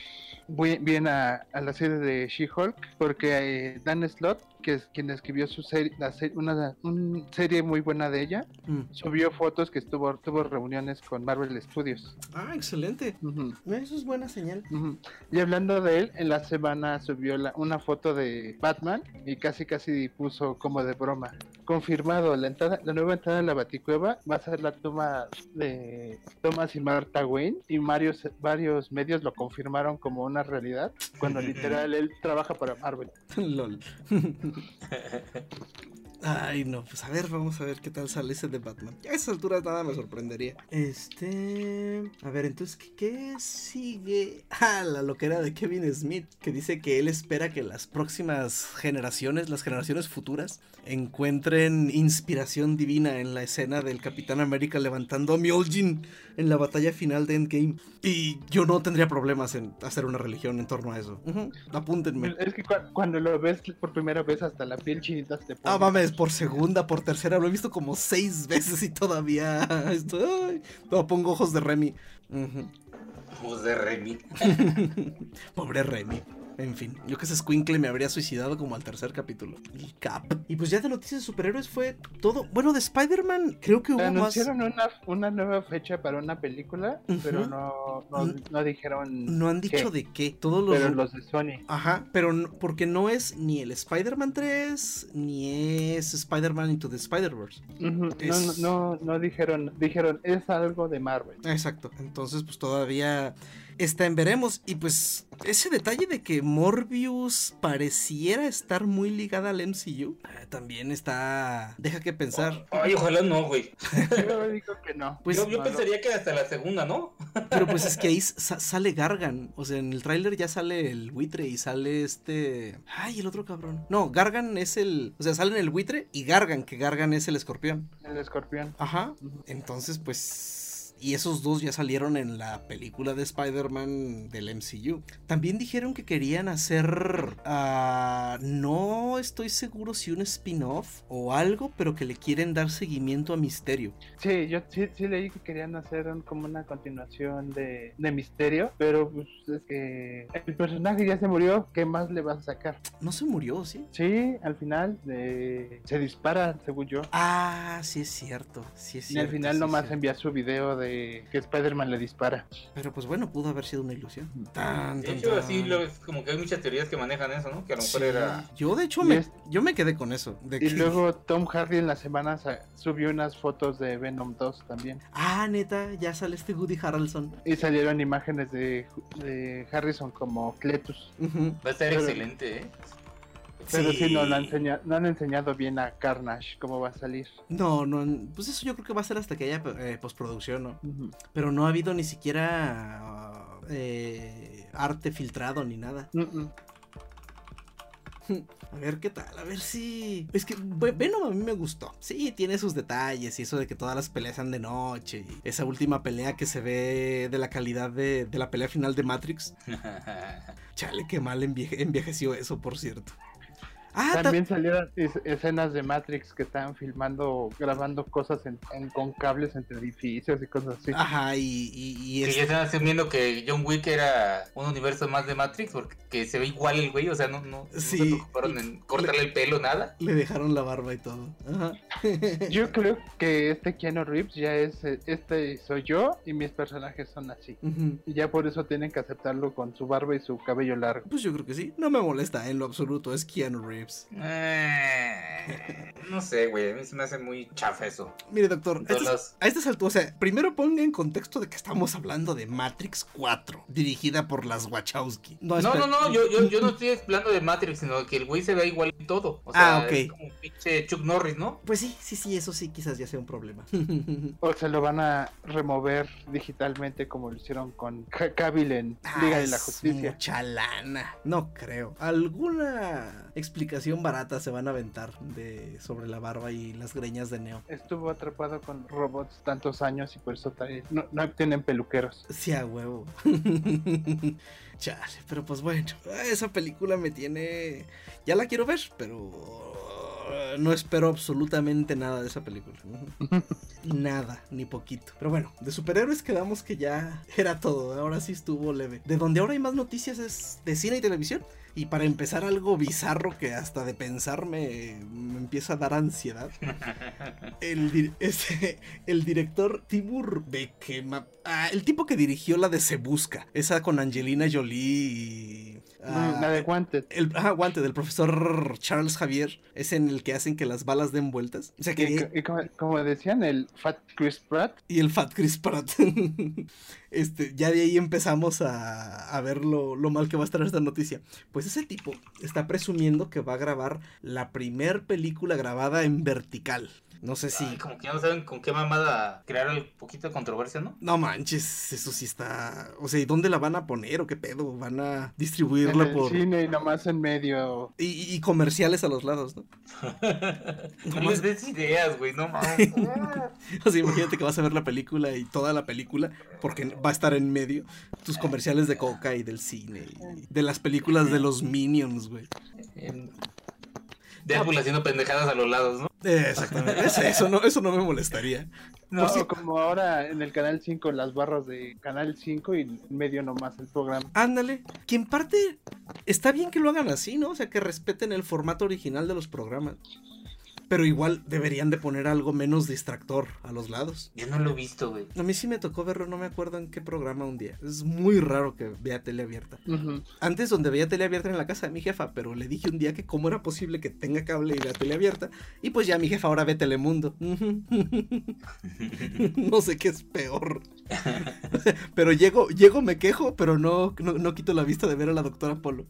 bien a, la serie de She-Hulk, porque eh, Dan Slott que es quien escribió su serie, una, serie muy buena de ella, mm. subió fotos que estuvo tuvo reuniones con Marvel Studios. Ah, excelente. Eso es buena señal. Y hablando de él, en la semana subió una foto de Batman y casi casi puso como de broma. Confirmado, la entrada, la nueva entrada en la Baticueva va a ser la toma de Thomas y Martha Wayne y varios, varios medios lo confirmaron como una realidad cuando literal él trabaja para Marvel. LOL. Ay, no, pues a ver, vamos a ver qué tal sale ese de Batman. A esa altura nada me sorprendería. Este. A ver, entonces, ¿qué, sigue? Ah, la loquera de Kevin Smith, que dice que él espera que las próximas generaciones, las generaciones futuras, encuentren inspiración divina en la escena del Capitán América levantando a Mjolnir en la batalla final de Endgame. Y yo no tendría problemas en hacer una religión en torno a eso. Apúntenme. Es que cuando lo ves por primera vez, hasta la piel chinita te pone. Ah, mames, por segunda, por tercera, lo he visto como seis veces y todavía estoy. pongo ojos de Remy. Ojos de Remy. Pobre Remy. En fin, yo que ese squinkle me habría suicidado como al tercer capítulo. Y cap. Y pues ya de noticias de superhéroes fue todo. Bueno, de Spider-Man creo que hubo Anunciaron una, una nueva fecha para una película, pero no, no, dijeron. No han dicho de qué. Todos los. Pero los de Sony. Ajá, pero porque no es ni el Spider-Man 3, ni es Spider-Man Into the Spider-Verse. no, no, no dijeron. Dijeron, es algo de Marvel. Exacto. Entonces, pues todavía está en veremos. Y pues ese detalle de que Morbius pareciera estar muy ligada al MCU, eh, también está... Deja que pensar. Ay, ojalá no, güey. yo digo que no. Pues, yo, pensaría que hasta la segunda, ¿no? Pero pues es que ahí sale Gargan. O sea, en el tráiler ya sale el buitre y sale este... Ay, el otro cabrón. No, Gargan es el... O sea, sale en el buitre y Gargan, que Gargan es el escorpión. El escorpión. Ajá. Entonces, pues y esos dos ya salieron en la película de Spider-Man del MCU. También dijeron que querían hacer... Uh, no estoy seguro si un spin-off o algo, pero que le quieren dar seguimiento a Misterio. Sí, yo sí, leí que querían hacer como una continuación de, de Misterio, pero pues es que el personaje ya se murió, ¿qué más le vas a sacar? No se murió, ¿sí? Sí, al final se dispara, según yo. Ah, sí es cierto, sí es cierto. Y al final nomás envía su video de que Spider-Man le dispara. Pero pues bueno, pudo haber sido una ilusión. de hecho, así lo, como que hay muchas teorías que manejan eso, ¿no? Que a lo mejor era... Yo de hecho me, yo me quedé con eso. y luego Tom Hardy en la semana subió unas fotos de Venom 2 también. Ah, neta, ya sale este Woody Harrelson. Y salieron imágenes de, Harrison como Cletus. Va a estar excelente, ¿eh? Pero sí, no, han enseñado, no han enseñado bien a Carnage cómo va a salir. No, no, pues eso yo creo que va a ser hasta que haya eh, postproducción, ¿no? Pero no ha habido ni siquiera eh, arte filtrado ni nada. A ver qué tal, a ver si. Es que Venom a mí me gustó. Sí, tiene sus detalles y eso de que todas las peleas sean de noche. Y esa última pelea que se ve de la calidad de, de la pelea final de Matrix. Chale, qué mal envejeció eso, por cierto. Ah, También salieron escenas de Matrix que estaban filmando, grabando cosas en, con cables entre edificios y cosas así. Ajá, y, y, Que ya están asumiendo que John Wick era un universo más de Matrix porque se ve igual el güey, o sea, no, no, se preocuparon en cortarle el pelo, nada. Le dejaron la barba y todo. Ajá. Yo creo que este Keanu Reeves ya es, este soy yo y mis personajes son así. Y ya por eso tienen que aceptarlo con su barba y su cabello largo. Pues yo creo que sí, no me molesta en lo absoluto, es Keanu Reeves. Eh, no sé, güey. A mí se me hace muy chafa eso. Mire, doctor, a estas, alturas, o sea, primero ponga en contexto de que estamos hablando de Matrix 4, dirigida por las Wachowski. No, no, no, yo, yo, no estoy hablando de Matrix, sino que el güey se ve igual y todo. O sea, ah, ok. Es como un pinche Chuck Norris, ¿no? Pues sí, sí, sí, eso sí, quizás ya sea un problema. o se lo van a remover digitalmente como lo hicieron con Cavill en Liga de la Justicia. Mucha lana. No creo. ¿Alguna explicación? Barata se van a aventar de sobre la barba y las greñas de Neo. Estuvo atrapado con robots tantos años y por eso no, no tienen peluqueros. Sí, a huevo. Chale, pero pues bueno, esa película me tiene... Ya la quiero ver, pero no espero absolutamente nada de esa película. nada, ni poquito. Pero bueno, de superhéroes quedamos que ya era todo. Ahora sí estuvo leve. De donde ahora hay más noticias es de cine y televisión. Y para empezar algo bizarro que hasta de pensar me, empieza a dar ansiedad. El, el director Tibur Bekema, ah, el tipo que dirigió la de Se Busca, esa con Angelina Jolie y Ah, la de Wanted. El, ah, Wanted, del profesor Charles Javier, es en el que hacen que las balas den vueltas. O sea que... Y, como, decían, el Fat Chris Pratt. Y el Fat Chris Pratt. este, ya de ahí empezamos a, a ver lo, lo, mal que va a estar esta noticia. Pues ese tipo está presumiendo que va a grabar la primer película grabada en vertical. No sé si. como que no saben con qué mamada crear un poquito de controversia, ¿no? No manches, eso sí está. O sea, ¿y dónde la van a poner o qué pedo? ¿Van a distribuirla en el por. cine y nomás en medio. Y, comerciales a los lados, ¿no? no les des ideas, güey, no mames. o sea, imagínate que vas a ver la película y toda la película, porque va a estar en medio, tus comerciales de coca y del cine, y de las películas de los Minions, güey. Deadpool haciendo pendejadas a los lados, ¿no? Exactamente. Eso, no, eso no me molestaría. No, como ahora en el canal 5, las barras de canal 5 y en medio nomás el programa. Ándale. Que en parte está bien que lo hagan así, ¿no? O sea, que respeten el formato original de los programas. Pero igual deberían de poner algo menos distractor a los lados. Yo no lo he visto, güey. A mí sí me tocó verlo, no me acuerdo en qué programa un día. Es muy raro que vea tele abierta. Antes donde veía tele abierta en la casa de mi jefa, pero le dije un día que cómo era posible que tenga cable y vea tele abierta. Y pues ya mi jefa ahora ve Telemundo. no sé qué es peor. pero llego, llego, me quejo, pero no, no, quito la vista de ver a la doctora Polo.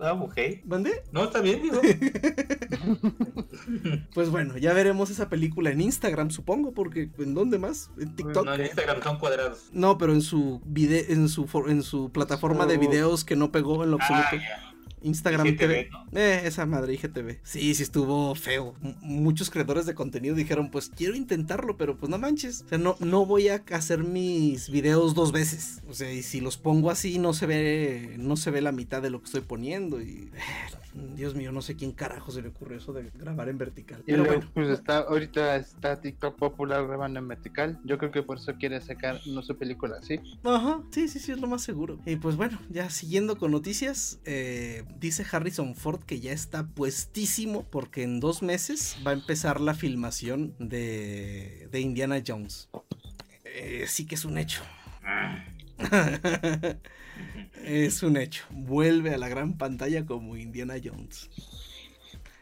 ah, ok. ¿Mandé? No, está bien, digo. Pues bueno, ya veremos esa película en Instagram, supongo, porque ¿en dónde más? En TikTok. No, en Instagram son cuadrados. No, pero en su video, en su en su plataforma de videos que no pegó en lo absoluto. Ah, Instagram TV. Eh, esa madre IGTV. Sí, sí estuvo feo. muchos creadores de contenido dijeron, pues quiero intentarlo, pero pues no manches. O sea, no, no voy a hacer mis videos dos veces. O sea, y si los pongo así no se ve, no se ve la mitad de lo que estoy poniendo. Y eh, Dios mío, no sé quién carajo se le ocurre eso de grabar en vertical. Pero bueno. Pues está, ahorita está TikTok popular grabando en vertical. Yo creo que por eso quiere sacar no sé película así. Ajá, sí, sí, sí, es lo más seguro. Y pues bueno, ya siguiendo con noticias, eh, dice Harrison Ford que ya está puestísimo porque en dos meses va a empezar la filmación de, de Indiana Jones. Eh, sí que es un hecho. Ah. es un hecho. Vuelve a la gran pantalla como Indiana Jones.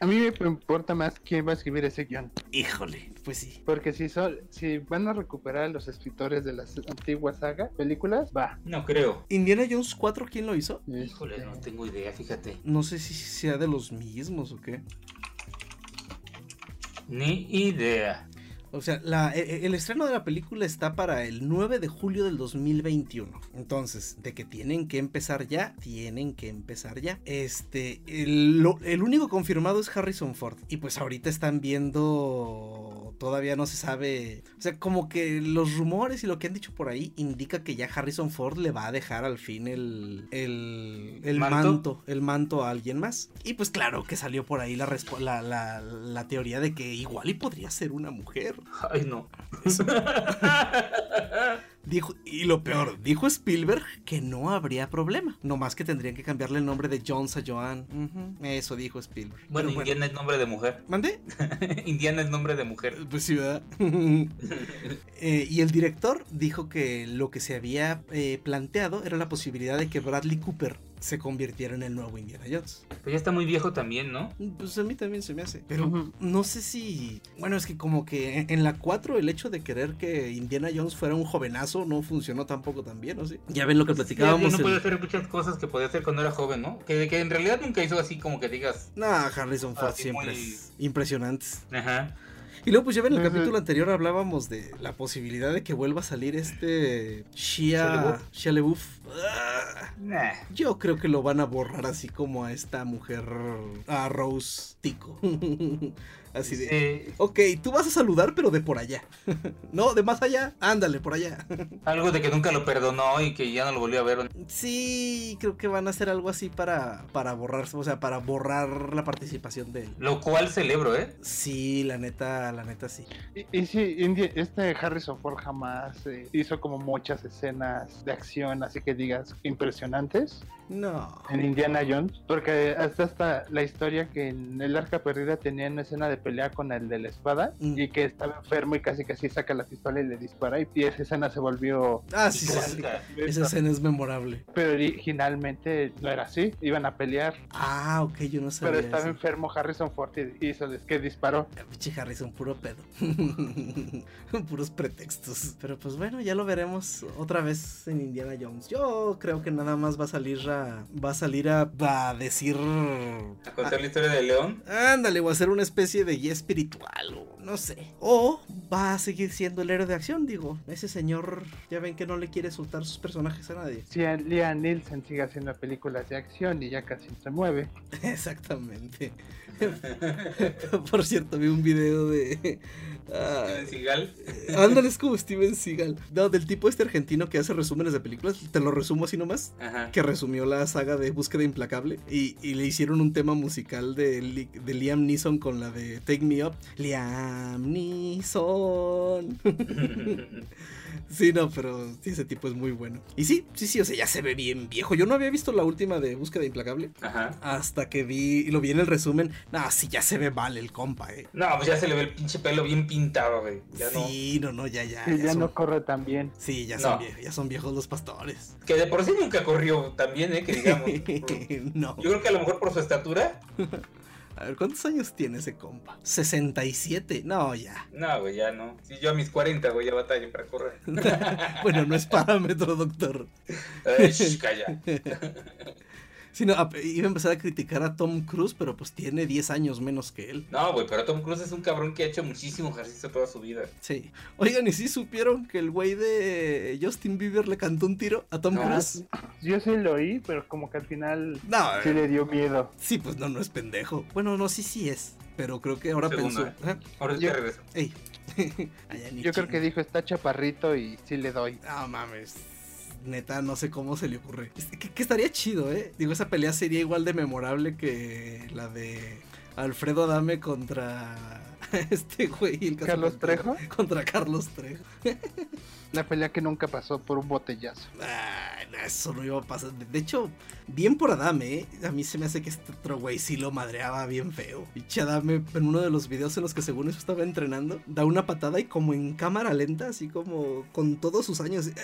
A mí me importa más quién va a escribir ese guion. Híjole, pues sí. Porque si son, si van a recuperar a los escritores de las antiguas sagas, películas, va. No creo. ¿Indiana Jones 4 quién lo hizo? Híjole, no tengo idea, fíjate. No sé si sea de los mismos o qué. Ni idea. O sea, e, e, el estreno de la película está para el 9 de julio del 2021. Entonces, de que tienen que empezar ya, tienen que empezar ya. Este, el único confirmado es Harrison Ford. Y pues ahorita están viendo todavía no se sabe. O sea, como que los rumores y lo que han dicho por ahí indica que ya Harrison Ford le va a dejar al fin el, el, el ¿Manto? el manto a alguien más. Y pues claro que salió por ahí la, la, la, la teoría de que igual y podría ser una mujer. Ay, no. Dijo, y lo peor, dijo Spielberg que no habría problema. Nomás que tendrían que cambiarle el nombre de Jones a Joan. Eso dijo Spielberg. Bueno, Indiana es nombre de mujer. ¿Mande? Indiana es nombre de mujer. Pues sí, ¿verdad? Eh, y el director dijo que lo que se había eh, planteado era la posibilidad de que Bradley Cooper se convirtiera en el nuevo Indiana Jones. Pero ya está muy viejo también, ¿no? Pues a mí también se me hace. Pero no sé si. Bueno, es que como que en la 4 el hecho de querer que Indiana Jones fuera un jovenazo no funcionó tampoco tan bien, ¿o sí? Ya ven lo que platicábamos. no puede hacer muchas cosas que podía hacer cuando era joven, ¿no? Que, que en realidad nunca hizo así como que digas. Nah, Harrison Ford siempre es impresionantes. Ajá. Y luego, pues ya ven, en el capítulo anterior hablábamos de la posibilidad de que vuelva a salir este Shia, Shia LeBouf. Yo creo que lo van a borrar así como a esta mujer, a Rose Tico. Así de. Ok, tú vas a saludar, pero de por allá. no, de más allá. Ándale, por allá. algo de que nunca lo perdonó y que ya no lo volvió a ver. Sí, creo que van a hacer algo así para, para borrar, o sea, para borrar la participación de él. Lo cual celebro, ¿eh? Sí, la neta, la neta sí. Y, y sí, este Harrison Ford jamás eh, hizo como muchas escenas de acción, así que digas, impresionantes. No. En Indiana Jones, porque hasta hasta la historia que en el Arca Perdida tenía una escena de pelea con el de la espada mm. y que estaba enfermo y casi casi saca la pistola y le dispara y esa escena se volvió... Ah, sí, sí, Esa escena es memorable. Pero originalmente no era así, iban a pelear. Ah, ok, yo no sabía. Pero estaba enfermo Harrison Ford y hizo que disparó. Pichi Harrison, puro pedo. Puros pretextos. Pero pues bueno, ya lo veremos otra vez en Indiana Jones. Yo creo que nada más va a salir a, va a salir a, a decir... A contar la historia de León. Ándale, voy a hacer una especie de guía espiritual o no sé. O va a seguir siendo el héroe de acción, digo. Ese señor, ya ven que no le quiere soltar sus personajes a nadie. Si Liam Nielsen sigue haciendo películas de acción y ya casi se mueve. Exactamente. Por cierto, vi un video de. Steven Seagal. Ándale, es como Steven Seagal. No, del tipo este argentino que hace resúmenes de películas. Te lo resumo así nomás. Que resumió la saga de Búsqueda Implacable. Y, le hicieron un tema musical de, de Liam Neeson con la de Take Me Up. Liam Neeson. Sí, no, pero sí, ese tipo es muy bueno. Y sí, sí, sí, o sea, ya se ve bien viejo. Yo no había visto la última de Búsqueda Implacable. Ajá. Hasta que vi, y lo vi en el resumen. No, sí, ya se ve mal el compa, eh. No, pues ya se le ve el pinche pelo bien pintado, güey. sí, no. no, ya, ya. ya, no corre tan bien. Sí, ya son, viejos, ya son viejos los pastores. Que de por sí nunca corrió tan bien, eh, que digamos. no. Yo creo que a lo mejor por su estatura. A ver, ¿cuántos años tiene ese compa? 67. No, ya. No, güey, ya no. Si yo a mis 40, güey, ya batalla para correr. bueno, no es parámetro, doctor. Ay, calla. Sí, no, iba a empezar a criticar a Tom Cruise, pero pues tiene 10 años menos que él. No, güey, pero Tom Cruise es un cabrón que ha hecho muchísimo ejercicio toda su vida. Sí. Oigan, ¿y si supieron que el güey de Justin Bieber le cantó un tiro a Tom Cruise? Yo sí lo oí, pero como que al final no, sí eh. le dio miedo. Sí, pues no, no es pendejo. Bueno, no, sí, sí es. Pero creo que ahora pensó. ¿eh? Ahora yo, regreso. Ey. yo creo que dijo está chaparrito y sí le doy. No mames neta, no sé cómo se le ocurre. Que, estaría chido, ¿eh? Digo, esa pelea sería igual de memorable que la de Alfredo Adame contra este güey. ¿Carlos Trejo? Contra Carlos Trejo. La pelea que nunca pasó por un botellazo. eso no iba a pasar. De hecho, bien por Adame, ¿eh? A mí se me hace que este otro güey sí lo madreaba bien feo. Y Adame, en uno de los videos en los que según eso estaba entrenando, da una patada y como en cámara lenta, así como con todos sus años, eh,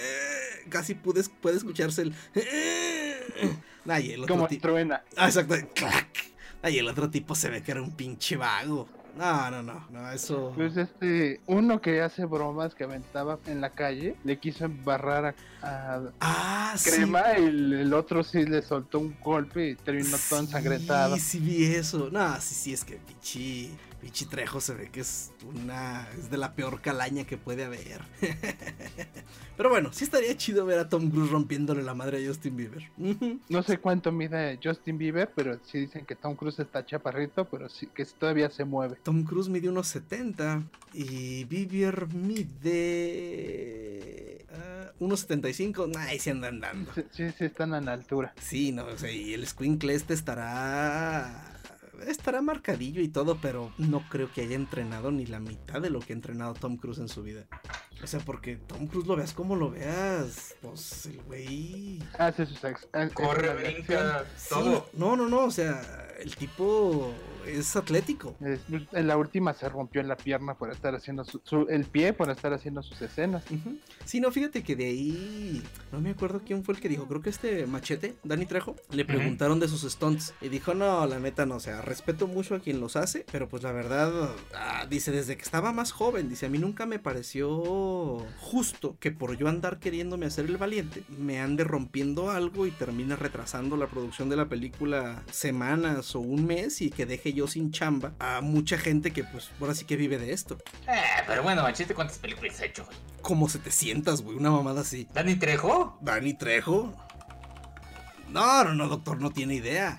casi pude, puede escucharse el... Eh, Ay, el otro como truena. Ah, exacto. Ay, el otro tipo se ve que era un pinche vago. No, no, no, no, eso. Pues este, uno que hace bromas que aventaba en la calle, le quiso embarrar a, ah, crema y el, otro sí le soltó un golpe y terminó todo ensangrentado. Sí, sí vi eso. No, sí, sí, es que pichi Pichi Trejo se ve que es una. es de la peor calaña que puede haber. Pero bueno, sí estaría chido ver a Tom Cruise rompiéndole la madre a Justin Bieber. no sé cuánto mide Justin Bieber, pero sí dicen que Tom Cruise está chaparrito, pero sí que todavía se mueve. Tom Cruise mide unos 70 y Bieber mide. Uh, unos 75. Ay, se andan dando. Sí, sí, están a la altura. Sí, no, o sea, y el Squinkle este estará estará marcadillo y todo, pero no creo que haya entrenado ni la mitad de lo que ha entrenado Tom Cruise en su vida. O sea, porque Tom Cruise lo veas como lo veas, pues el güey. Hace sus Corre, brinca, todo. no, no, no, o sea, el tipo es atlético. en la última se rompió en la pierna por estar haciendo su, el pie por estar haciendo sus escenas. Sí, no, fíjate que de ahí no me acuerdo quién fue el que dijo, creo que este machete, Dani Trejo, le preguntaron de sus stunts y dijo, no, la neta no, o sea, respeto mucho a quien los hace, pero pues la verdad, ah, dice, desde que estaba más joven, dice, a mí nunca me pareció justo que por yo andar queriéndome hacer el valiente, me ande rompiendo algo y termine retrasando la producción de la película semanas o un mes y que deje yo sin chamba a mucha gente que pues ahora sí que vive de esto. Eh, pero bueno, machete, ¿cuántas películas ha hecho, güey? Como 700, güey, una mamada así. ¿Dani Trejo? ¿Dani Trejo? No, no, no, doctor, no tiene idea.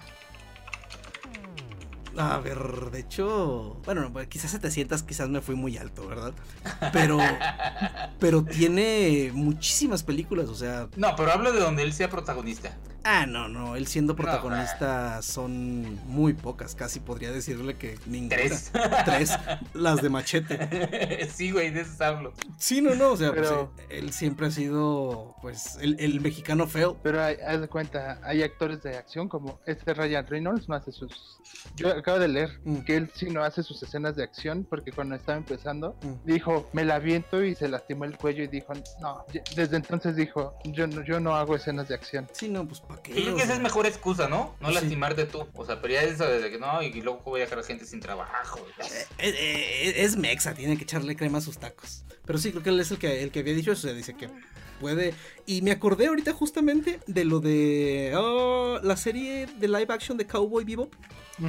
A ver, de hecho, bueno, quizás 700 quizás me fui muy alto, ¿verdad? Pero pero tiene muchísimas películas, o sea, No, pero hablo de donde él sea protagonista. Ah, no, no, él siendo protagonista son muy pocas, casi podría decirle que ninguna. Tres. Tres, las de Machete. sí, güey, de eso hablo. Sí, no, no, o sea, pues, él siempre ha sido, pues, el, mexicano feo. Pero haz de cuenta, hay actores de acción como este Ryan Reynolds no hace sus... Yo acabo de leer mm. que él sí no hace sus escenas de acción porque cuando estaba empezando mm. dijo, me la viento y se lastimó el cuello y dijo, no, desde entonces dijo, yo no, yo no hago escenas de acción. Sí, no, pues yo creo que esa es mejor excusa, ¿no? No lastimarte tú. O sea, pero ya es eso de que no, y luego voy a dejar a gente sin trabajo. Eh, eh, eh, es mexa, tiene que echarle crema a sus tacos. Pero sí, creo que él es el que, el que había dicho eso. O sea, dice que puede. Y me acordé ahorita justamente de lo de oh, la serie de live action de Cowboy Vivo.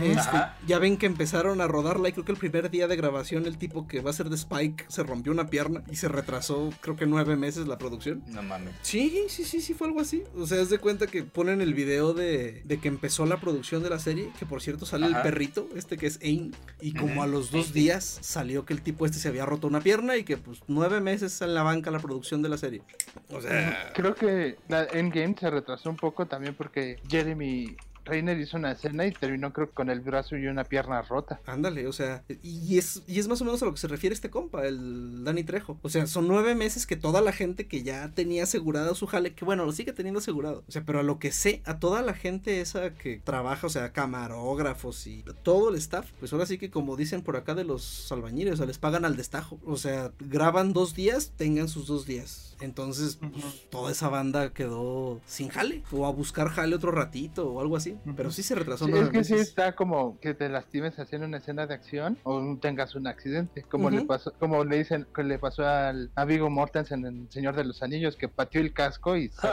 Este, ya ven que empezaron a rodarla y creo que el primer día de grabación el tipo que va a ser de Spike se rompió una pierna y se retrasó creo que nueve meses la producción. No mames. Sí, sí, sí, sí, fue algo así. O sea, es de cuenta que ponen el video de, de que empezó la producción de la serie, que por cierto sale el perrito, este que es Ain, y como a los dos días salió que el tipo este se había roto una pierna y que pues nueve meses en la banca la producción de la serie. O sea... Creo que la Endgame se retrasó un poco también porque Jeremy Reiner hizo una escena y terminó creo con el brazo y una pierna rota. Ándale, o sea, y es, y es más o menos a lo que se refiere este compa, el Danny Trejo. O sea, son nueve meses que toda la gente que ya tenía asegurado su jale, que bueno, lo sigue teniendo asegurado. O sea, pero a lo que sé, a toda la gente esa que trabaja, o sea, camarógrafos y todo el staff, pues ahora sí que como dicen por acá de los albañiles, o sea, les pagan al destajo. O sea, graban dos días, tengan sus dos días. Entonces, pues, toda esa banda quedó sin jale, o a buscar jale otro ratito o algo así. Pero sí se retrasó. es que sí está como que te lastimes haciendo una escena de acción o tengas un accidente. Como le pasó, como le dicen que le pasó al, a Vigo Mortensen en El Señor de los Anillos, que pateó el casco y se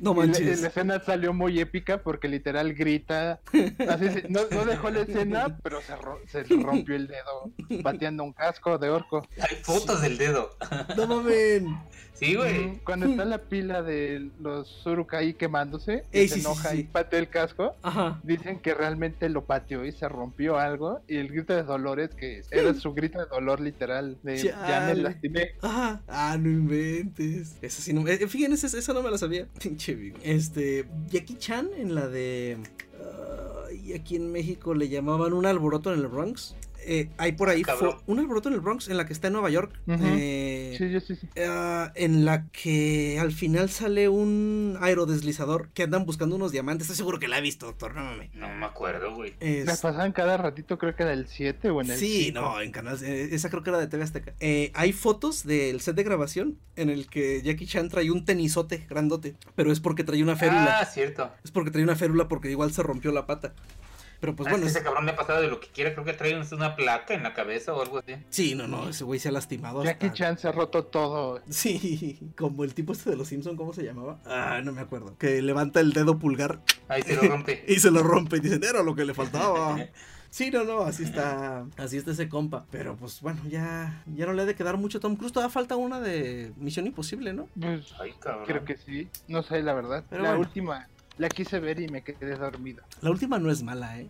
No manches. la, escena salió muy épica porque literal grita. no, dejó la escena, pero se, se rompió el dedo pateando un casco de orco. Hay fotos del dedo. No mames. Sí, güey. Cuando está la pila de los Surukai quemándose, se enoja y patea el casco. Dicen que realmente lo pateó y se rompió algo. Y el grito de dolores, que era su grito de dolor literal, de ya me lastimé. Ajá. Ah, no inventes. Eso sí, no, eh, fíjense, esa no me la sabía. Pinche Este, Jackie Chan en la de. y aquí en México le llamaban un alboroto en el Bronx. Eh, hay por ahí un alboroto en el Bronx en la que está en Nueva York. Eh, sí, sí, sí. Ah, en la que al final sale un aerodeslizador que andan buscando unos diamantes. Estoy seguro que la he visto, doctor. No mames. No me acuerdo, güey. La pasaban cada ratito, creo que era el 7 o en el Sí, no, en canal. Eh, esa creo que era de TV Azteca. hay fotos del set de grabación en el que Jackie Chan trae un tenisote grandote. Pero es porque trae una férula. Ah, cierto. Es porque trae una férula porque igual se rompió la pata. Pero pues ah, bueno. ese cabrón le ha pasado de lo que quiera, creo que trae una placa en la cabeza o algo así. Sí, no, no, ese güey se ha lastimado. Jackie Chan se ha roto todo. Sí, como el tipo este de los Simpson, ¿cómo se llamaba? Ah, no me acuerdo. Que levanta el dedo pulgar. Ahí se lo rompe. y se lo rompe y dicen, era lo que le faltaba. Sí, no, no, así está, así está ese compa. Pero pues bueno, ya, ya no le ha de quedar mucho Tom Cruise. Todavía falta una de Misión Imposible, ¿no? Pues, creo que sí. No sé, la verdad. la última la quise ver y me quedé dormido. La última no es mala, ¿eh?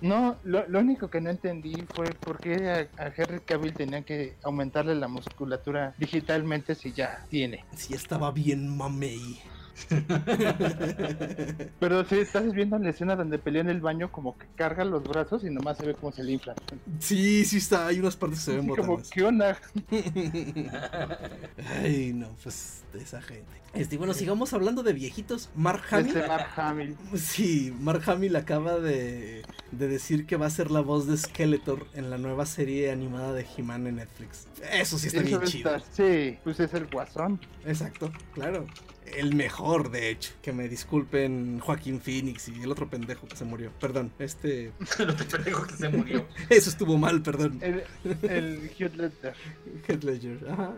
No, lo, lo único que no entendí fue por qué a, a, Henry Cavill tenía que aumentarle la musculatura digitalmente si ya tiene. Si estaba bien mamey. Pero si estás viendo la escena donde pelea en el baño, como que carga los brazos y nomás se ve cómo se le inflan. Sí, sí está, hay unas partes que se ven botanas. Como, ¿qué onda? Ay, no, pues de esa gente. Este, bueno, sigamos hablando de viejitos. Mark Hamill. Este Mark Hamill. Sí, Mark Hamill acaba de, de decir que va a ser la voz de Skeletor en la nueva serie animada de He-Man en Netflix. Eso sí está Eso bien está, chido. Sí, pues es el guasón. Exacto, claro el mejor, de hecho. Que me disculpen Joaquín Phoenix y el otro pendejo que se murió. Perdón, este. el otro pendejo que se murió. Eso estuvo mal, perdón. El, el Hugh Ledger. Hugh Ledger, ajá.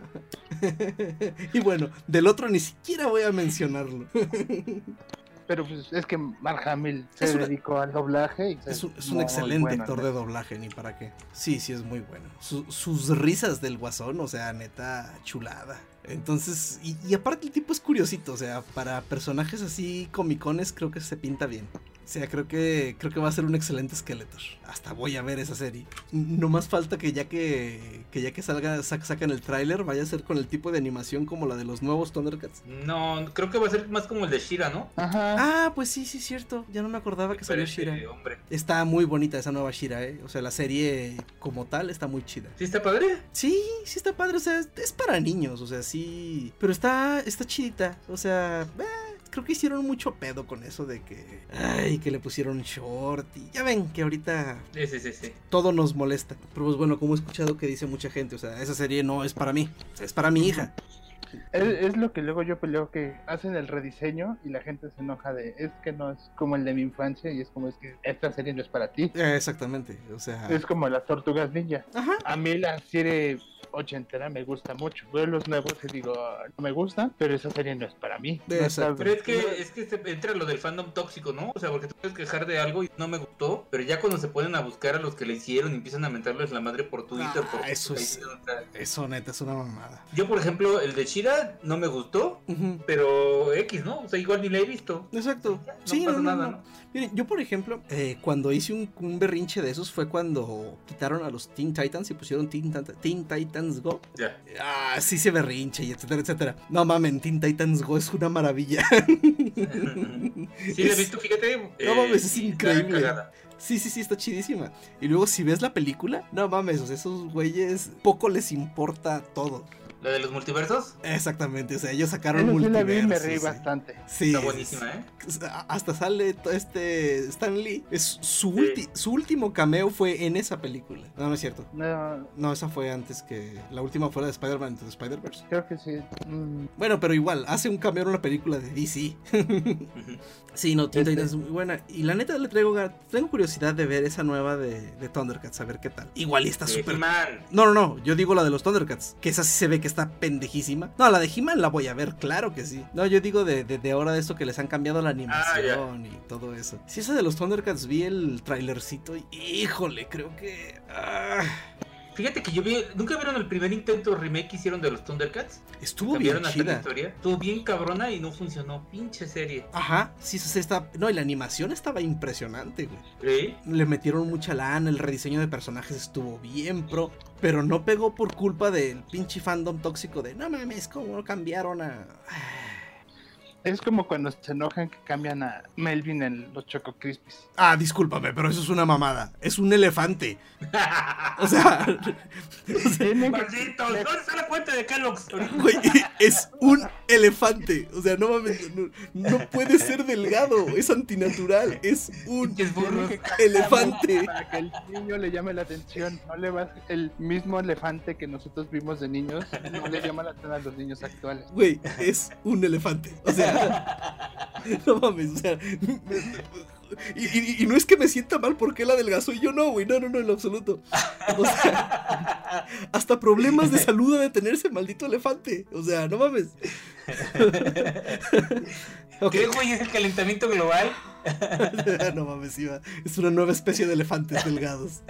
y bueno, del otro ni siquiera voy a mencionarlo. Pero pues es que Mark Hamill se una... dedicó al doblaje. Y es un, es un excelente bueno, actor de doblaje, ni para qué. Sí, sí, es muy bueno. Su, sus risas del guasón, o sea, neta, chulada. Entonces, y, y, aparte el tipo es curiosito, o sea, para personajes así comicones creo que se pinta bien. O sea, creo que creo que va a ser un excelente Skeletor. Hasta voy a ver esa serie. No más falta que ya que, que ya que salga sac, sacan el tráiler vaya a ser con el tipo de animación como la de los nuevos Thundercats. No, creo que va a ser más como el de Shira, ¿no? Ajá. Ah, pues sí, sí, cierto. Ya no me acordaba que salió Shira. Hombre. Está muy bonita esa nueva Shira, ¿eh? O sea, la serie como tal está muy chida. ¿Sí está padre? Sí, sí está padre. O sea, es para niños, o sea, sí. Pero está, está chidita. O sea, eh, creo que hicieron mucho pedo con eso de que. Ay, que le pusieron short. Y ya ven que ahorita. Sí, sí, sí, sí. Todo nos molesta. Pero pues bueno, como he escuchado que dice mucha gente, o sea, esa serie no es para mí. Es para mi hija. Es, es, lo que luego yo peleo que hacen el rediseño y la gente se enoja de es que no es como el de mi infancia y es como es que esta serie no es para ti. Eh, exactamente, o sea. Es como las tortugas ninja. Ajá. A mí la serie ochentera me gusta mucho. Veo los nuevos y digo, no me gusta, pero esa serie no es para mí. No. Pero es que, es que se entra lo del fandom tóxico, ¿no? O sea, porque tú puedes quejar de algo y no me gustó, pero ya cuando se ponen a buscar a los que le hicieron y empiezan a mentarles la madre por Twitter, ah, por eso es, eso neta es una mamada. Yo, por ejemplo, el de No me gustó, uh -huh. pero X, ¿no? O sea, igual ni la he visto. Exacto. No sí, pasa no, nada. Miren, yo por ejemplo, eh, cuando hice un, un, berrinche de esos fue cuando quitaron a los Teen Titans y pusieron Teen, Teen Titans Go. Ya. Ah, sí se berrinche y etcétera, etcétera. No mamen, Teen Titans Go es una maravilla. sí, la he visto, fíjate. No eh, mames, es increíble. Sí, sí, sí, está chidísima. Y luego si ves la película, no mames, o sea, esos güeyes poco les importa todo. ¿La de los multiversos? Exactamente, o sea, ellos sacaron sí multiversos. vi y me reí sí. bastante. Sí, Está es- buenísima, ¿eh? Hasta sale este Stan Lee. Es su, Sí. ulti- su último cameo fue en esa película. No, no es cierto. No, No, esa fue antes que. La última fue la de Spider-Man Into Spider-Verse. creo que sí. Mm, Bueno, pero igual, hace un cameo en una película de DC. Sí, no, Teen Este- Titans es muy buena. Y la neta le traigo, tengo curiosidad de ver esa nueva de, de Thundercats, a ver qué tal. Igual y está súper. No, no, no, yo digo la de los Thundercats, que esa sí se ve que está pendejísima. No, la de He-Man la voy a ver, claro que sí. No, yo digo de, de, de ahora de esto que les han cambiado la animación y todo eso. Si esa de los Thundercats vi el trailercito y híjole, creo que... ah, Fíjate que yo vi. ¿Nunca vieron el primer intento remake que hicieron de los Thundercats? estuvo bien hasta la chida. historia. Estuvo bien cabrona y no funcionó. Pinche serie. Ajá, sí, sí, sí, está... No, y la animación estaba impresionante, güey. ¿Sí? Le metieron mucha lana, el rediseño de personajes estuvo bien pro, pero no pegó por culpa del pinche fandom tóxico de no mames, ¿cómo cambiaron a...? Es como cuando se enojan que cambian a Melvin en los Choco Crispies. Ah, discúlpame, pero eso es una mamada. Es un elefante. O sea, Tienen que- ¡Malditos! ¿Dónde está la cuenta de Kellogg's? güey, es un elefante. O sea, no mames, no, no puede ser delgado, es antinatural, es un elefante. Para que el niño le llame la atención. No le va el mismo elefante que nosotros vimos de niños. No le llama la atención a los niños actuales. Güey, es un elefante. O sea, no mames, o sea, Y, no es que me sienta mal porque él adelgazó y yo no, güey. No, no, no, en lo absoluto. O sea, hasta problemas de salud de tenerse maldito elefante. O sea, no mames. ¿Qué, güey, es el calentamiento global? no mames, iba. Es una nueva especie de elefantes delgados.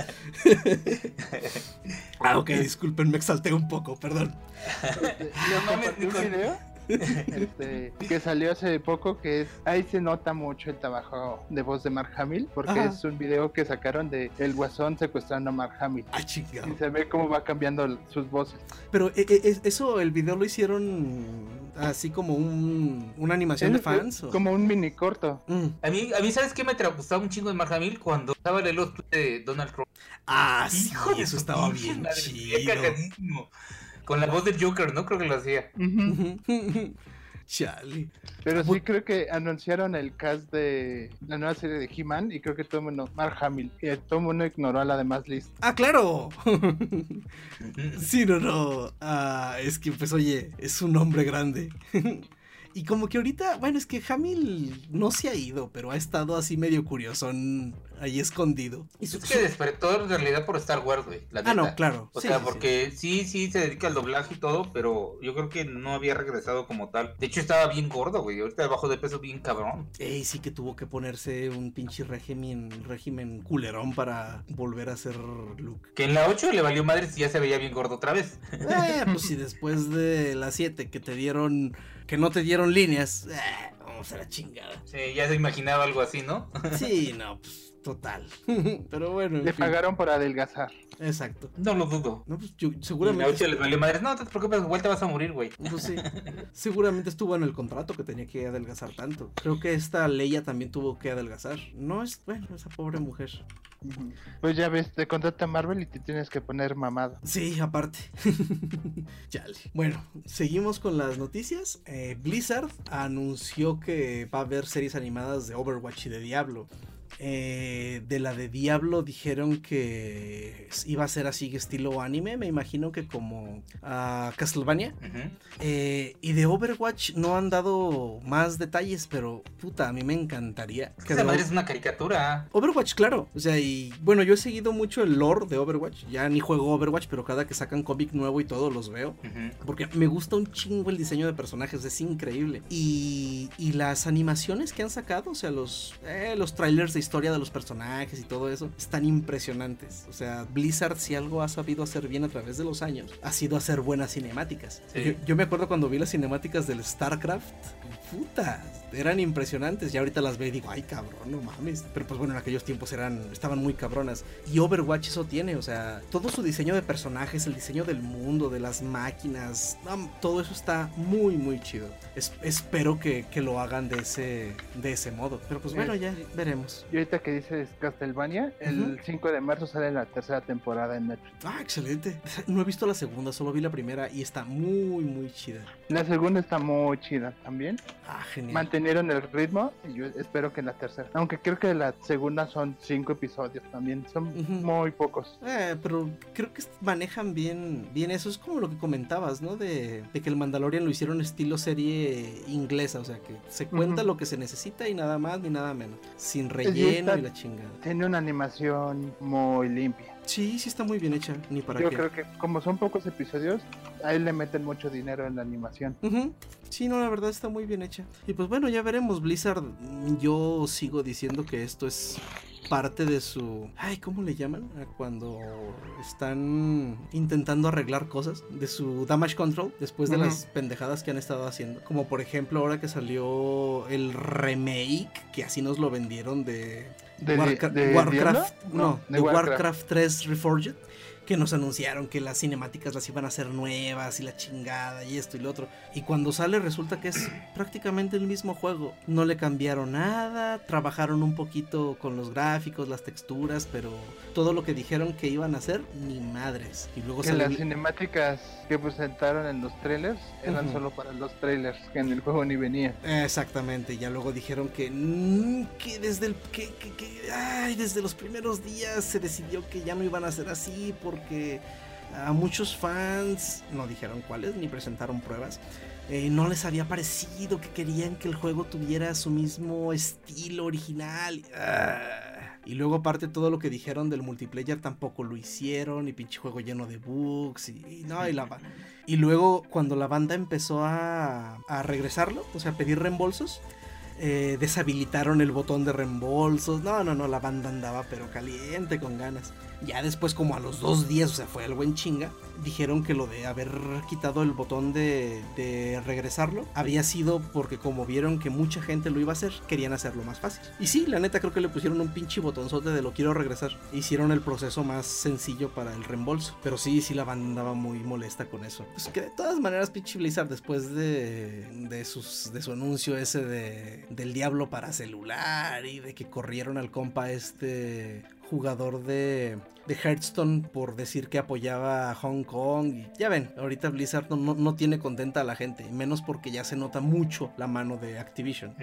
ah, ok, disculpen, me exalté un poco, perdón. No mames, un video este, que salió hace poco, que es, ahí se nota mucho el trabajo de voz de Mark Hamill, porque es un video que sacaron de El Guasón secuestrando a Mark Hamill. Ah, chingado. Y se ve cómo va cambiando sus voces. Pero eh, eh, eso, el video lo hicieron así como un, una animación de fans. Como un mini corto. Mm. A mí, a mí, ¿sabes qué me gustaba un chingo de Mark Hamill? Cuando estaba el los de Donald Trump. Ah, sí, eso estaba bien chido. Con la voz del Joker, ¿no? Creo que lo hacía. Chale. Pero sí creo que anunciaron el cast de la nueva serie de He-Man y creo que todo el mundo, Mark Hamill, y todo el mundo ignoró a la demás lista. ¡Ah, claro! sí, no, no. Ah, es que, pues, oye, es un hombre grande. Y como que ahorita, bueno, es que Hamil no se ha ido, pero ha estado así medio curioso, ahí escondido. Y es que despertó en realidad por Star Wars, güey. ah, no, claro. O sea, porque sí. sí. se dedica al doblaje y todo, pero yo creo que no había regresado como tal. De hecho, estaba bien gordo, güey. Ahorita bajo de peso bien cabrón. Ey, sí que tuvo que ponerse un pinche régimen, régimen culerón para volver a ser Luke. Que en la 8 le valió madre si ya se veía bien gordo otra vez. Eh, pues si después de la 7 que te dieron que no te dieron líneas, eh, vamos a la chingada. Sí, ya se imaginaba algo así, ¿no? sí, no, pues total. Pero bueno. Le pagaron por adelgazar. Exacto. No lo dudo. No, pues yo, seguramente. les valió madres. No te preocupes, vuelta vas a morir, güey. Pues sí. seguramente estuvo en el contrato que tenía que adelgazar tanto. Creo que esta Leia también tuvo que adelgazar. No es, bueno, esa pobre mujer. Pues ya ves, te contrata Marvel y te tienes que poner mamado. Sí, aparte. Chale. Bueno, seguimos con las noticias. Eh, Blizzard anunció que va a haber series animadas de Overwatch y de Diablo. Eh, de la de Diablo dijeron que iba a ser así estilo anime, me imagino que como a Castlevania. Eh, y de Overwatch no han dado más detalles, pero puta, a mí me encantaría. que es una caricatura. Overwatch, claro. O sea, y bueno, yo he seguido mucho el lore de Overwatch. Ya ni juego Overwatch, pero cada que sacan cómic nuevo y todo los veo. Porque me gusta un chingo el diseño de personajes, es increíble. Y, y las animaciones que han sacado, o sea, los, eh, los trailers historia de los personajes y todo eso están impresionantes. O sea, Blizzard si algo ha sabido hacer bien a través de los años, ha sido hacer buenas cinemáticas. Yo, me acuerdo cuando vi las cinemáticas del StarCraft, puta, eran impresionantes. Y ahorita las veo y digo, ay cabrón, no mames. Pero pues bueno, en aquellos tiempos eran, estaban muy cabronas. Y Overwatch eso tiene, o sea, todo su diseño de personajes, el diseño del mundo, de las máquinas, todo eso está muy, muy chido. espero que, que, lo hagan de ese, de ese modo. Pero pues bueno, ya veremos y ahorita que dices Castlevania, el 5 de marzo sale la tercera temporada en Netflix. Ah, excelente. No he visto la segunda, solo vi la primera y está muy, muy chida. La segunda está muy chida también. Ah, genial. Mantenieron el ritmo y yo espero que la tercera. Aunque creo que la segunda son cinco episodios también. Son muy pocos. Eh, pero creo que manejan bien, bien eso. Es como lo que comentabas, ¿no? De, que el Mandalorian lo hicieron estilo serie inglesa. O sea, que se cuenta lo que se necesita y nada más ni nada menos. Sin relleno la chingada. Tiene una animación muy limpia. Sí, sí está muy bien hecha, ni para Yo creo que como son pocos episodios, ahí le meten mucho dinero en la animación. Sí, no, la verdad está muy bien hecha. Y pues bueno, ya veremos, Blizzard, yo sigo diciendo que esto es parte de su... Ay, ¿cómo le llaman? Cuando están intentando arreglar cosas de su damage control después de las pendejadas que han estado haciendo. Como por ejemplo ahora que salió el remake, que así nos lo vendieron de... Warcraft, no, de Warcraft 3 Reforged que nos anunciaron que las cinemáticas las iban a hacer nuevas y la chingada y esto y lo otro. Y cuando sale resulta que es prácticamente el mismo juego. No le cambiaron nada, trabajaron un poquito con los gráficos, las texturas, pero todo lo que dijeron que iban a hacer, ni madres. Y luego que las cinemáticas que presentaron en los trailers eran solo para los trailers, que en el juego ni venía. Exactamente, ya luego dijeron que, mm, que desde el que, que, ay, desde los primeros días se decidió que ya no iban a ser así por porque a muchos fans, no dijeron cuáles ni presentaron pruebas, eh, no les había parecido, que querían que el juego tuviera su mismo estilo original. Ah. Y luego aparte todo lo que dijeron del multiplayer tampoco lo hicieron y pinche juego lleno de bugs y, no, y la y luego cuando la banda empezó a, a regresarlo, o sea, a pedir reembolsos, eh, deshabilitaron el botón de reembolsos. No, no, no, la banda andaba pero caliente con ganas. Ya después, como a los dos días, o sea, fue algo en chinga, dijeron que lo de haber quitado el botón de, de, regresarlo había sido porque como vieron que mucha gente lo iba a hacer, querían hacerlo más fácil. Y sí, la neta creo que le pusieron un pinche botonzote de lo quiero regresar. Hicieron el proceso más sencillo para el reembolso. Pero sí, sí, la banda andaba muy molesta con eso. Pues que de todas maneras, pinche Blizzard, después de, de, sus, de su anuncio ese de, del diablo para celular y de que corrieron al compa este jugador de, de Hearthstone por decir que apoyaba a Hong Kong. Y ya ven, ahorita Blizzard no, no, tiene contenta a la gente, menos porque ya se nota mucho la mano de Activision.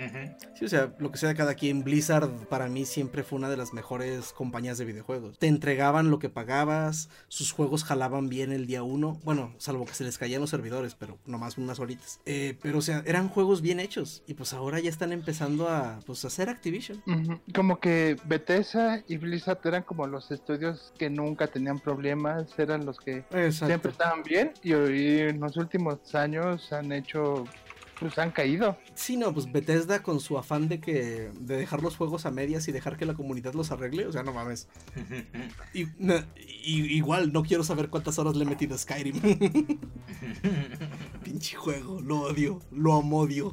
Sí, o sea, lo que sea de cada quien, Blizzard para mí siempre fue una de las mejores compañías de videojuegos. Te entregaban lo que pagabas, sus juegos jalaban bien el día uno, bueno, salvo que se les caían los servidores, pero nomás unas horitas. Eh, pero o sea, eran juegos bien hechos y pues ahora ya están empezando a pues hacer Activision. Como que Bethesda y Blizzard eran como los estudios que nunca tenían problemas, eran los que siempre estaban bien y hoy en los últimos años han hecho pues han caído. Sí, no, pues Bethesda con su afán de que de dejar los juegos a medias y dejar que la comunidad los arregle, o sea, no mames. y, igual no quiero saber cuántas horas le he metido a Skyrim. Pinche juego, lo odio, lo amodio.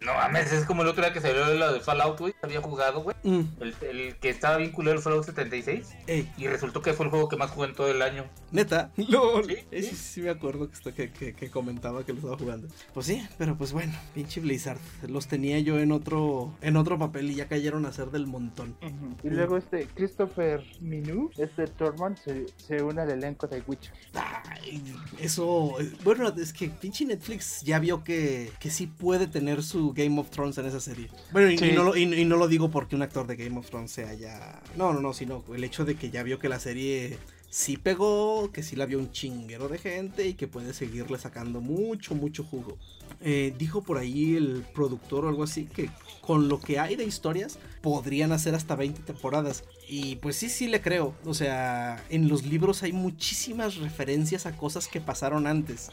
no mames, es como el otro día que salió lo de Fallout, güey, había jugado, güey. Mm. El, que estaba vinculado al Fallout 76. Y resultó que fue el juego que más jugué en todo el año. Neta, no, ¿Sí? Sí, sí, me acuerdo que, que, que, comentaba que lo estaba jugando. Pues sí, pero pues bueno, pinche Blizzard. Los tenía yo en otro en otro papel y ya cayeron a ser del montón. Y luego este Christopher Minu, este Tormund, se, se une al elenco de Witcher. eso, bueno, es que pinche Netflix ya vio que, que sí puede tener su Game of Thrones en esa serie. Bueno, y, no lo, y no lo digo porque un actor de Game of Thrones sea ya... No, no, no, sino el hecho de que ya vio que la serie sí pegó, que sí la vio un chinguero de gente y que puede seguirle sacando mucho, mucho jugo. Eh, dijo por ahí el productor o algo así que con lo que hay de historias podrían hacer hasta 20 temporadas. Y pues sí, sí le creo. O sea, en los libros hay muchísimas referencias a cosas que pasaron antes.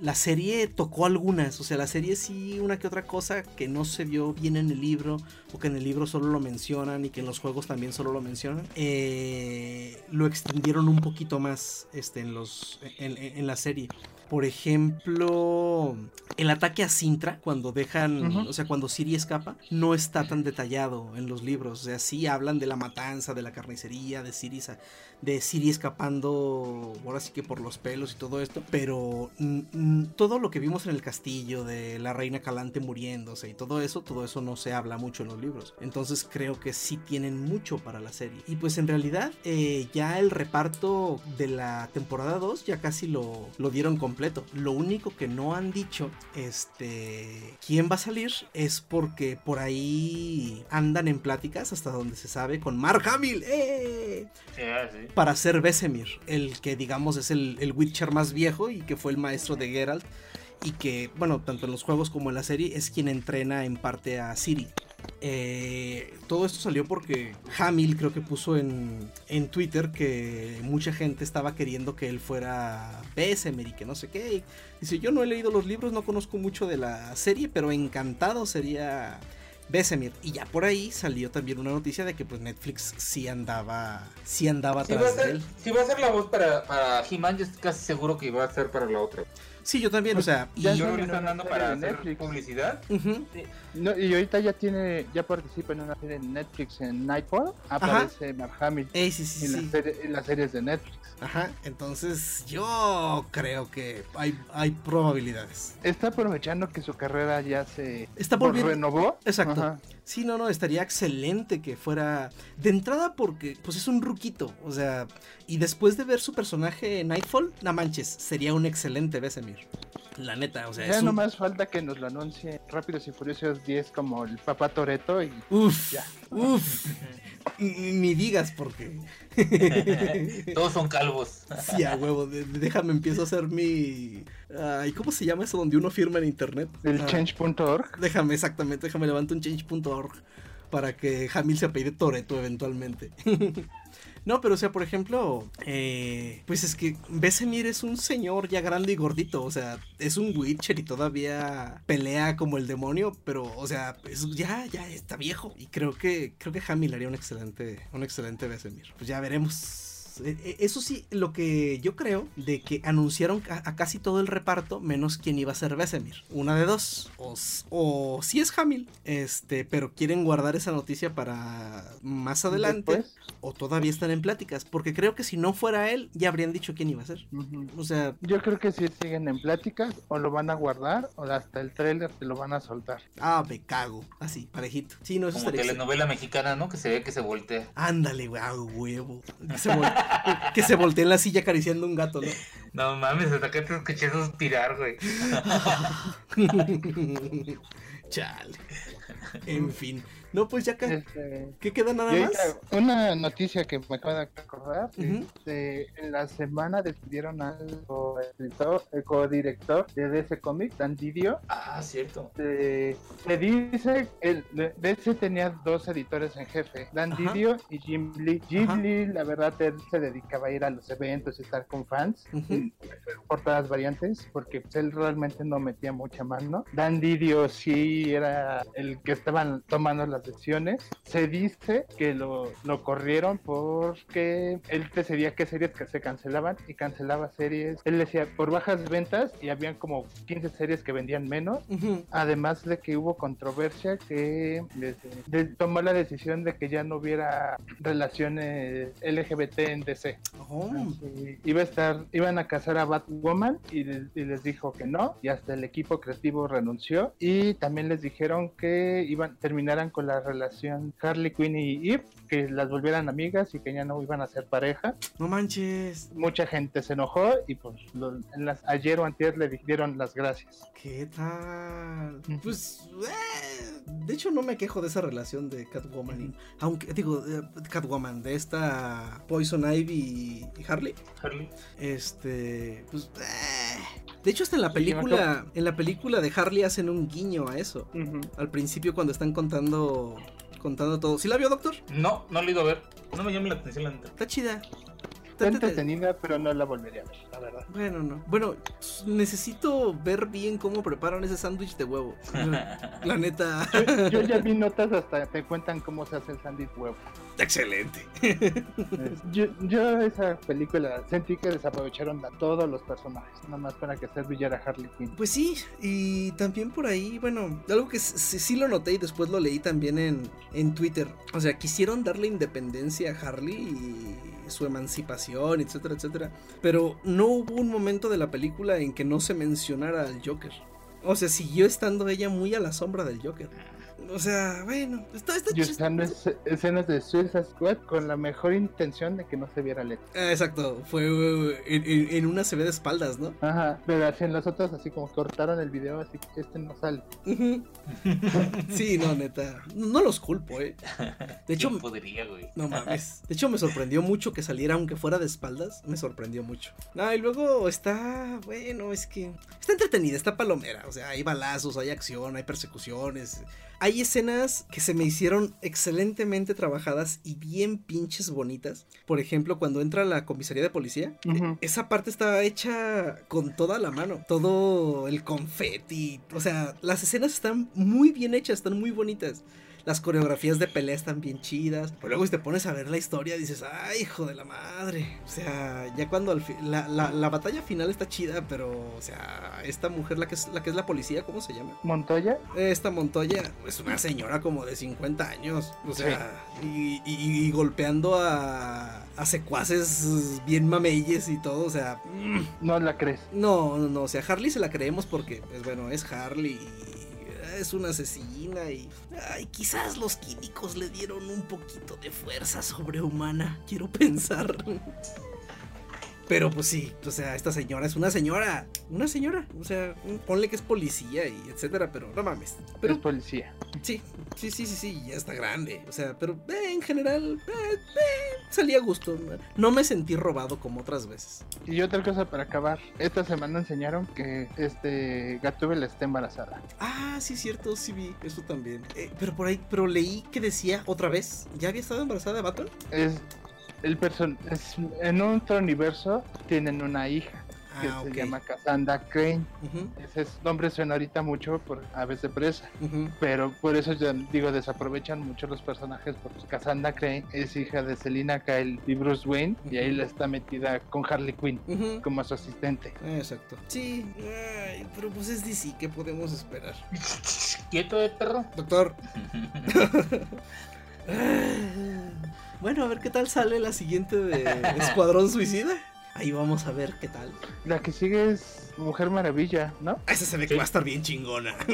La serie tocó algunas, o sea, la serie sí una que otra cosa que no se vio bien en el libro, o que en el libro solo lo mencionan y que en los juegos también solo lo mencionan, eh, lo extendieron un poquito más este, en, los, en la serie. Por ejemplo, el ataque a Sintra, cuando dejan, o sea, cuando Siri escapa, no está tan detallado en los libros. O sea, sí hablan de la matanza, de la carnicería, de Siri, de Siri escapando, ahora sí que por los pelos y todo esto, pero todo lo que vimos en el castillo, de la reina Calante muriéndose y todo eso, todo eso no se habla mucho en los libros. Entonces creo que sí tienen mucho para la serie. Y pues en realidad, eh, ya el reparto de la temporada 2 ya casi lo, lo dieron completo lo único que no han dicho, este, quién va a salir es porque por ahí andan en pláticas hasta donde se sabe con Mark Hamill, ¡eh! ah, para ser Besemir, el que digamos es el, el Witcher más viejo y que fue el maestro de Geralt y que, bueno, tanto en los juegos como en la serie es quien entrena en parte a Siri. Eh, todo esto salió porque Hamill creo que puso en, en, Twitter que mucha gente estaba queriendo que él fuera Bessemer y que no sé qué. Dice, yo no he leído los libros, no conozco mucho de la serie, pero encantado sería Bessemir. Y ya por ahí salió también una noticia de que pues Netflix sí andaba, sí andaba atrás de él. Si va a ser la voz para, para He-Man, yo estoy casi seguro que va a ser para la otra. Sí, yo también, o sea. Y yo creo que están dando para hacer publicidad. y ahorita ya tiene, ya participa en una serie en Netflix en Nightfall. Aparece Mark Hamill. sí, sí, sí. En, las series de Netflix. Ajá, entonces yo creo que hay, hay probabilidades. Está aprovechando que su carrera ya se Está renovó. Exacto. Sí, no, no, estaría excelente que fuera de entrada porque pues es un ruquito, o sea, y después de ver su personaje en Nightfall, no manches, sería un excelente Besemir. La neta, o sea, ya no más falta que nos lo anuncie Rápidos y Furiosos 10 como el papá Toreto y uf, ya. Uf. Ni digas porque Todos son calvos. Sí, a huevo. déjame empiezo a hacer mi. ¿Y ¿Cómo se llama eso donde uno firma en internet? El ah, change.org. Déjame, exactamente. Déjame levantar un change.org para que Hamil se apellide Toreto eventualmente. No, pero o sea, por ejemplo, eh, pues es que Besemir es un señor ya grande y gordito, o sea, es un Witcher y todavía pelea como el demonio, pero o sea, ya, ya está viejo. Y creo que, creo que Hamil haría un excelente, un excelente Besemir. Pues ya veremos eh, eh, eso sí, lo que yo creo de que anunciaron a, casi todo el reparto, menos quien iba a ser Besemir. Una de dos. O, o sí es Hamil, este, pero quieren guardar esa noticia para más adelante. O todavía están en pláticas. Porque creo que si no fuera él, ya habrían dicho quién iba a ser. O sea. Yo creo que si siguen en pláticas, o lo van a guardar, o hasta el trailer te lo van a soltar. Ah, me cago. Así, parejito. Sí, no, Como telenovela mexicana, ¿no? Que se ve que se voltea. Ándale, huevo. Que se voltea. que se voltea en la silla acariciando un gato, ¿no? No mames, hasta que te escuché suspirar, güey. Chale. En fin. No, pues ya que. Este, ¿Qué queda nada más? Una noticia que me acabo de acordar. Este, en la semana despidieron al co-director de DC Comics, Dan Didio. Ah, cierto. Se, dice. El, DC tenía dos editores en jefe: Dan Didio y Jim Lee. Jim Lee, la verdad, él se dedicaba a ir a los eventos y estar con fans. Por todas las variantes, porque pues, él realmente no metía mucha mano. Dan Didio sí era el que estaban tomando las decisiones. Se dice que lo, lo corrieron porque él decidía qué series que se cancelaban y cancelaba series. Él decía por bajas ventas y habían como 15 series que vendían menos. Además de que hubo controversia que tomó la decisión de que ya no hubiera relaciones LGBT en DC. Oh. iba a estar, iban a casar a Batwoman y, y les dijo que no y hasta el equipo creativo renunció y también les dijeron que iban terminaran con la relación Harley Quinn y Eve, que las volvieran amigas y que ya no iban a ser pareja. No manches. Mucha gente se enojó y pues en las, ayer o antes le dieron las gracias. ¿Qué tal? Pues, eh, de hecho no me quejo de esa relación de Catwoman, aunque digo, Catwoman, de esta Poison Ivy y Harley. Harley. Este, pues, eh. De hecho, hasta en la película, en la película de Harley hacen un guiño a eso. Al principio cuando están contando contando todo. ¿Sí la vio, doctor? No, no la he ido a ver. No me llama la atención la neta. Está chida. Está entretenida, pero no la volvería a ver, la verdad. Bueno, no. Bueno, necesito ver bien cómo preparan ese sándwich de huevo. la neta. Yo, ya vi notas hasta te cuentan cómo se hace el sándwich huevo. Excelente. yo, yo, esa película sentí que desaprovecharon a todos los personajes, nada más para que se brillara Harley Quinn. Pues sí, y también por ahí, bueno, algo que sí, lo noté y después lo leí también en, en Twitter. O sea, quisieron darle independencia a Harley y su emancipación, etcétera, etcétera. Pero no hubo un momento de la película en que no se mencionara al Joker. O sea, siguió estando ella muy a la sombra del Joker. O sea, bueno, está, está Y escenas de Suicide Squad con la mejor intención de que no se viera letra. Ah, exacto, fue en, una se ve de espaldas, ¿no? Ajá, pero así en las otras así como cortaron el video, así que este no sale. sí, no, neta, no los culpo, eh. De hecho, podría, güey. No mames. De hecho, me sorprendió mucho que saliera aunque fuera de espaldas, me sorprendió mucho. Ah, y luego está, bueno, es que está entretenida, está palomera, o sea, hay balazos, hay acción, hay persecuciones hay escenas que se me hicieron excelentemente trabajadas y bien pinches bonitas. Por ejemplo, cuando entra la comisaría de policía, e, esa parte estaba hecha con toda la mano. Todo el confeti. O sea, las escenas están muy bien hechas, están muy bonitas. Las coreografías de pelea están bien chidas. Pero luego si te pones a ver la historia dices, ay, hijo de la madre. O sea, ya cuando al la, la, batalla final está chida, pero, o sea, esta mujer, la que es la, que es la policía, ¿cómo se llama? Montoya. Esta Montoya es una señora como de 50 años. O sea, y, golpeando a, a secuaces bien mameyes y todo. O sea, mm. no la crees. No, no, no. O sea, Harley se la creemos porque, pues bueno, es Harley es una asesina y... Ay, quizás los químicos le dieron un poquito de fuerza sobrehumana, quiero pensar. Pero pues sí, o sea, esta señora es una señora, una señora, o sea, ponle que es policía y etcétera, pero no mames. Pero es policía. Sí, sí, sí, sí, sí, ya está grande, o sea, pero eh, en general eh, eh, salía a gusto. No me sentí robado como otras veces. Y otra cosa para acabar, esta semana enseñaron que este Gatúbela está embarazada. Ah, sí, cierto, sí vi eso también. pero por ahí, pero leí que decía otra vez, ¿ya había estado embarazada de Baton? Es el person es, en otro universo tienen una hija que ah, se llama Cassandra Crane. Ese nombre suena ahorita mucho por Aves de Presa, pero por eso yo digo, desaprovechan mucho los personajes, porque Cassandra Crane es hija de Selina Kyle y Bruce Wayne, y ahí la está metida con Harley Quinn como su asistente. Exacto. Sí, pero pues es DC, ¿qué podemos esperar? ¿Quieto de perro? Doctor. bueno, a ver qué tal sale la siguiente de Escuadrón Suicida. Ahí vamos a ver qué tal. La que sigue es Mujer Maravilla, ¿no? Esa se ve que va a estar bien chingona.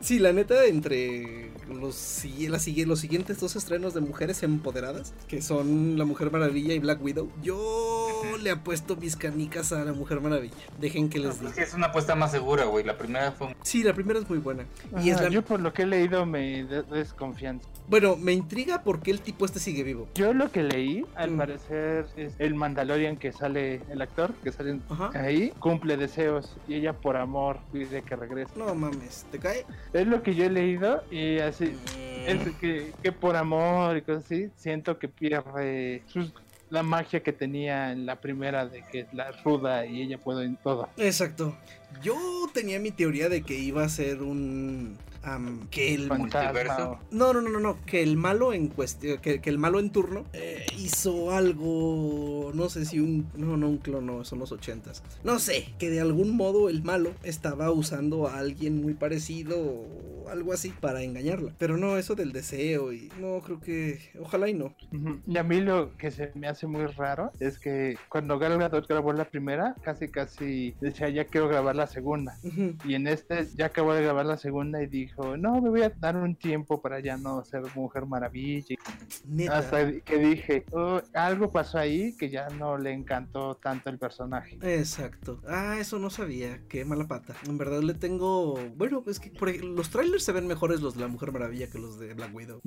Sí, la neta, entre los, los siguientes dos estrenos de mujeres empoderadas, que son La Mujer Maravilla y Black Widow, yo le apuesto mis canicas a La Mujer Maravilla. Dejen que les diga. Es, una apuesta más segura, güey. La primera fue. Sí, la primera es muy buena. y es Yo, por lo que he leído, me desconfianza. Bueno, me intriga por qué el tipo este sigue vivo. Yo lo que leí, al mm. parecer, es el Mandalorian que sale, el actor que sale ahí, cumple deseos y ella por amor pide que regrese. No mames, ¿te cae? Es lo que yo he leído y así, es que, que por amor y cosas así, siento que pierde la magia que tenía en la primera de que es la ruda y ella puede en todo. Exacto. Yo tenía mi teoría de que iba a ser un que el multiverso. No, no, no, no, que el malo en cuestión, que, el malo en turno eh, hizo algo, no sé si un, no, no un clono, son los ochentas. No sé, que de algún modo el malo estaba usando a alguien muy parecido o algo así para engañarla. Pero no, eso del deseo y no, creo que, ojalá y no. Y a mí lo que se me hace muy raro es que cuando Gal Gadot grabó la primera, casi casi decía ya quiero grabar la segunda. Y en este ya acabó de grabar la segunda y dijo no, me voy a dar un tiempo para ya no ser mujer maravilla. Hasta que dije, oh, algo pasó ahí que ya no le encantó tanto el personaje. Exacto. Ah, eso no sabía. Qué mala pata. En verdad le tengo. Bueno, es que los trailers se ven mejores los de la Mujer Maravilla que los de Black Widow.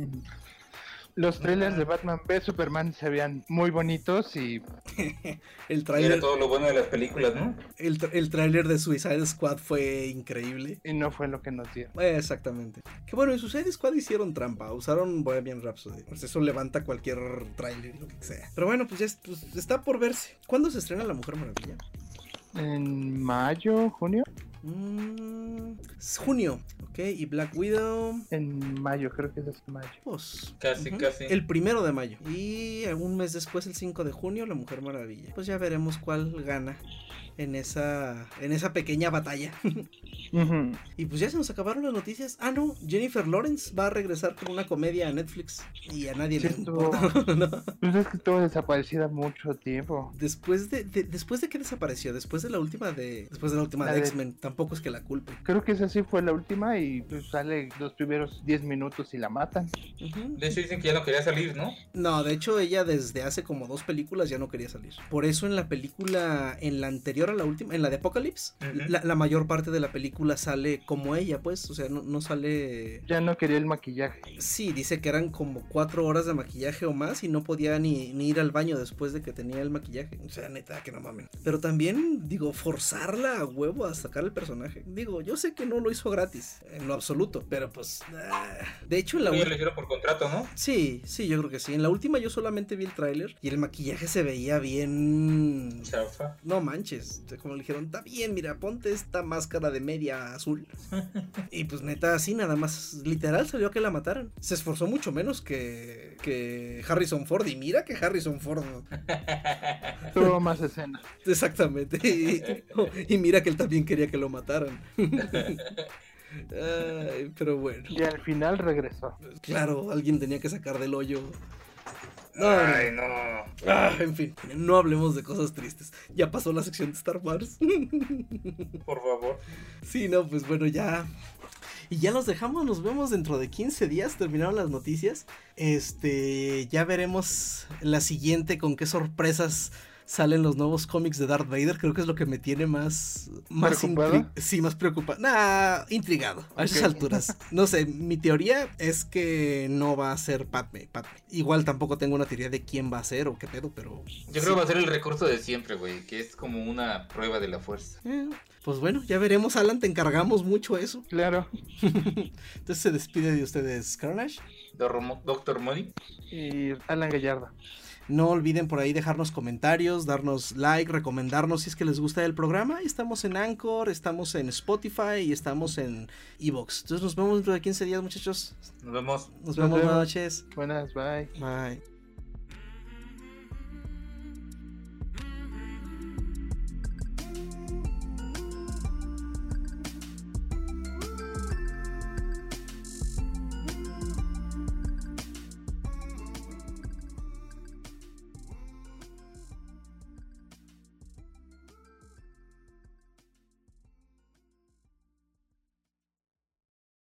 Los trailers de Batman v Superman se veían muy bonitos y. el trailer. Era todo lo bueno de las películas, ¿no? El, el trailer de Suicide Squad fue increíble. Y no fue lo que nos dieron. exactamente. Que bueno, en Suicide Squad hicieron trampa. Usaron Bohemian Rhapsody. Pues eso levanta cualquier trailer, lo que sea. Pero bueno, pues ya pues, está por verse. ¿Cuándo se estrena La Mujer Maravilla? En mayo, junio. Mm, junio, ok. Y Black Widow. En mayo, creo que es en mayo. Pues, casi, casi. El primero de mayo. Y un mes después, el 5 de junio, La Mujer Maravilla. Pues ya veremos cuál gana en esa, en esa pequeña batalla. Y pues ya se nos acabaron las noticias. Ah, no, Jennifer Lawrence va a regresar con una comedia a Netflix y a nadie le importa. Pues es que estuvo desaparecida mucho tiempo. Después de, después de que desapareció, después de la última de después de la última de, X-Men, tampoco es que la culpe. Creo que esa sí fue la última y pues sale los primeros 10 minutos y la matan. De hecho dicen que ya no quería salir, ¿no? No, de hecho ella desde hace como dos películas ya no quería salir. Por eso en la película, en la anterior la última, en la de Apocalypse, la mayor parte de la película sale como ella, pues, o sea, no, sale... Ya no quería el maquillaje. Sí, dice que eran como cuatro horas de maquillaje o más y no podía ni, ni ir al baño después de que tenía el maquillaje. O sea, neta, que no mamen. Pero también, digo, forzarla a huevo a sacar el personaje. Digo, yo sé que no lo hizo gratis, en lo absoluto, pero pues... Ah, de hecho, en la última... le por contrato, ¿no? Sí, sí, yo creo que sí. En la última yo solamente vi el tráiler y el maquillaje se veía bien... Chafa. No manches, como le dijeron, está bien, mira, ponte esta máscara de media azul. y pues neta, así nada más, literal salió que la mataran. Se esforzó mucho menos que, que Harrison Ford. Y mira que Harrison Ford tuvo más escena. Exactamente. Y, mira que él también quería que lo mataran. pero bueno. Y al final regresó. Claro, alguien tenía que sacar del hoyo Ay, no. Ah, en fin, no hablemos de cosas tristes. Ya pasó la sección de Star Wars. Por favor. Sí, no, pues bueno, ya. Y ya los dejamos, nos vemos dentro de 15 días. Terminaron las noticias. Este, ya veremos la siguiente con qué sorpresas salen los nuevos cómics de Darth Vader, creo que es lo que me tiene más... más ¿Preocupado? Sí, más preocupado. Nah, intrigado a esas alturas. No sé, mi teoría es que no va a ser Padme, Padme. Igual tampoco tengo una teoría de quién va a ser o qué pedo, pero... Yo creo que va a ser el recurso de siempre, güey, que es como una prueba de la fuerza. Eh, pues bueno, ya veremos, Alan, te encargamos mucho eso. Claro. Entonces se despide de ustedes, Carnage. Doctor Money. Y Alan Gallardo. No olviden por ahí dejarnos comentarios, darnos like, recomendarnos si es que les gusta el programa. Estamos en Anchor, estamos en Spotify y estamos en Evox. Entonces nos vemos dentro de 15 días, muchachos. Nos vemos. Nos, vemos. Buenas noches. Buenas, bye. Bye.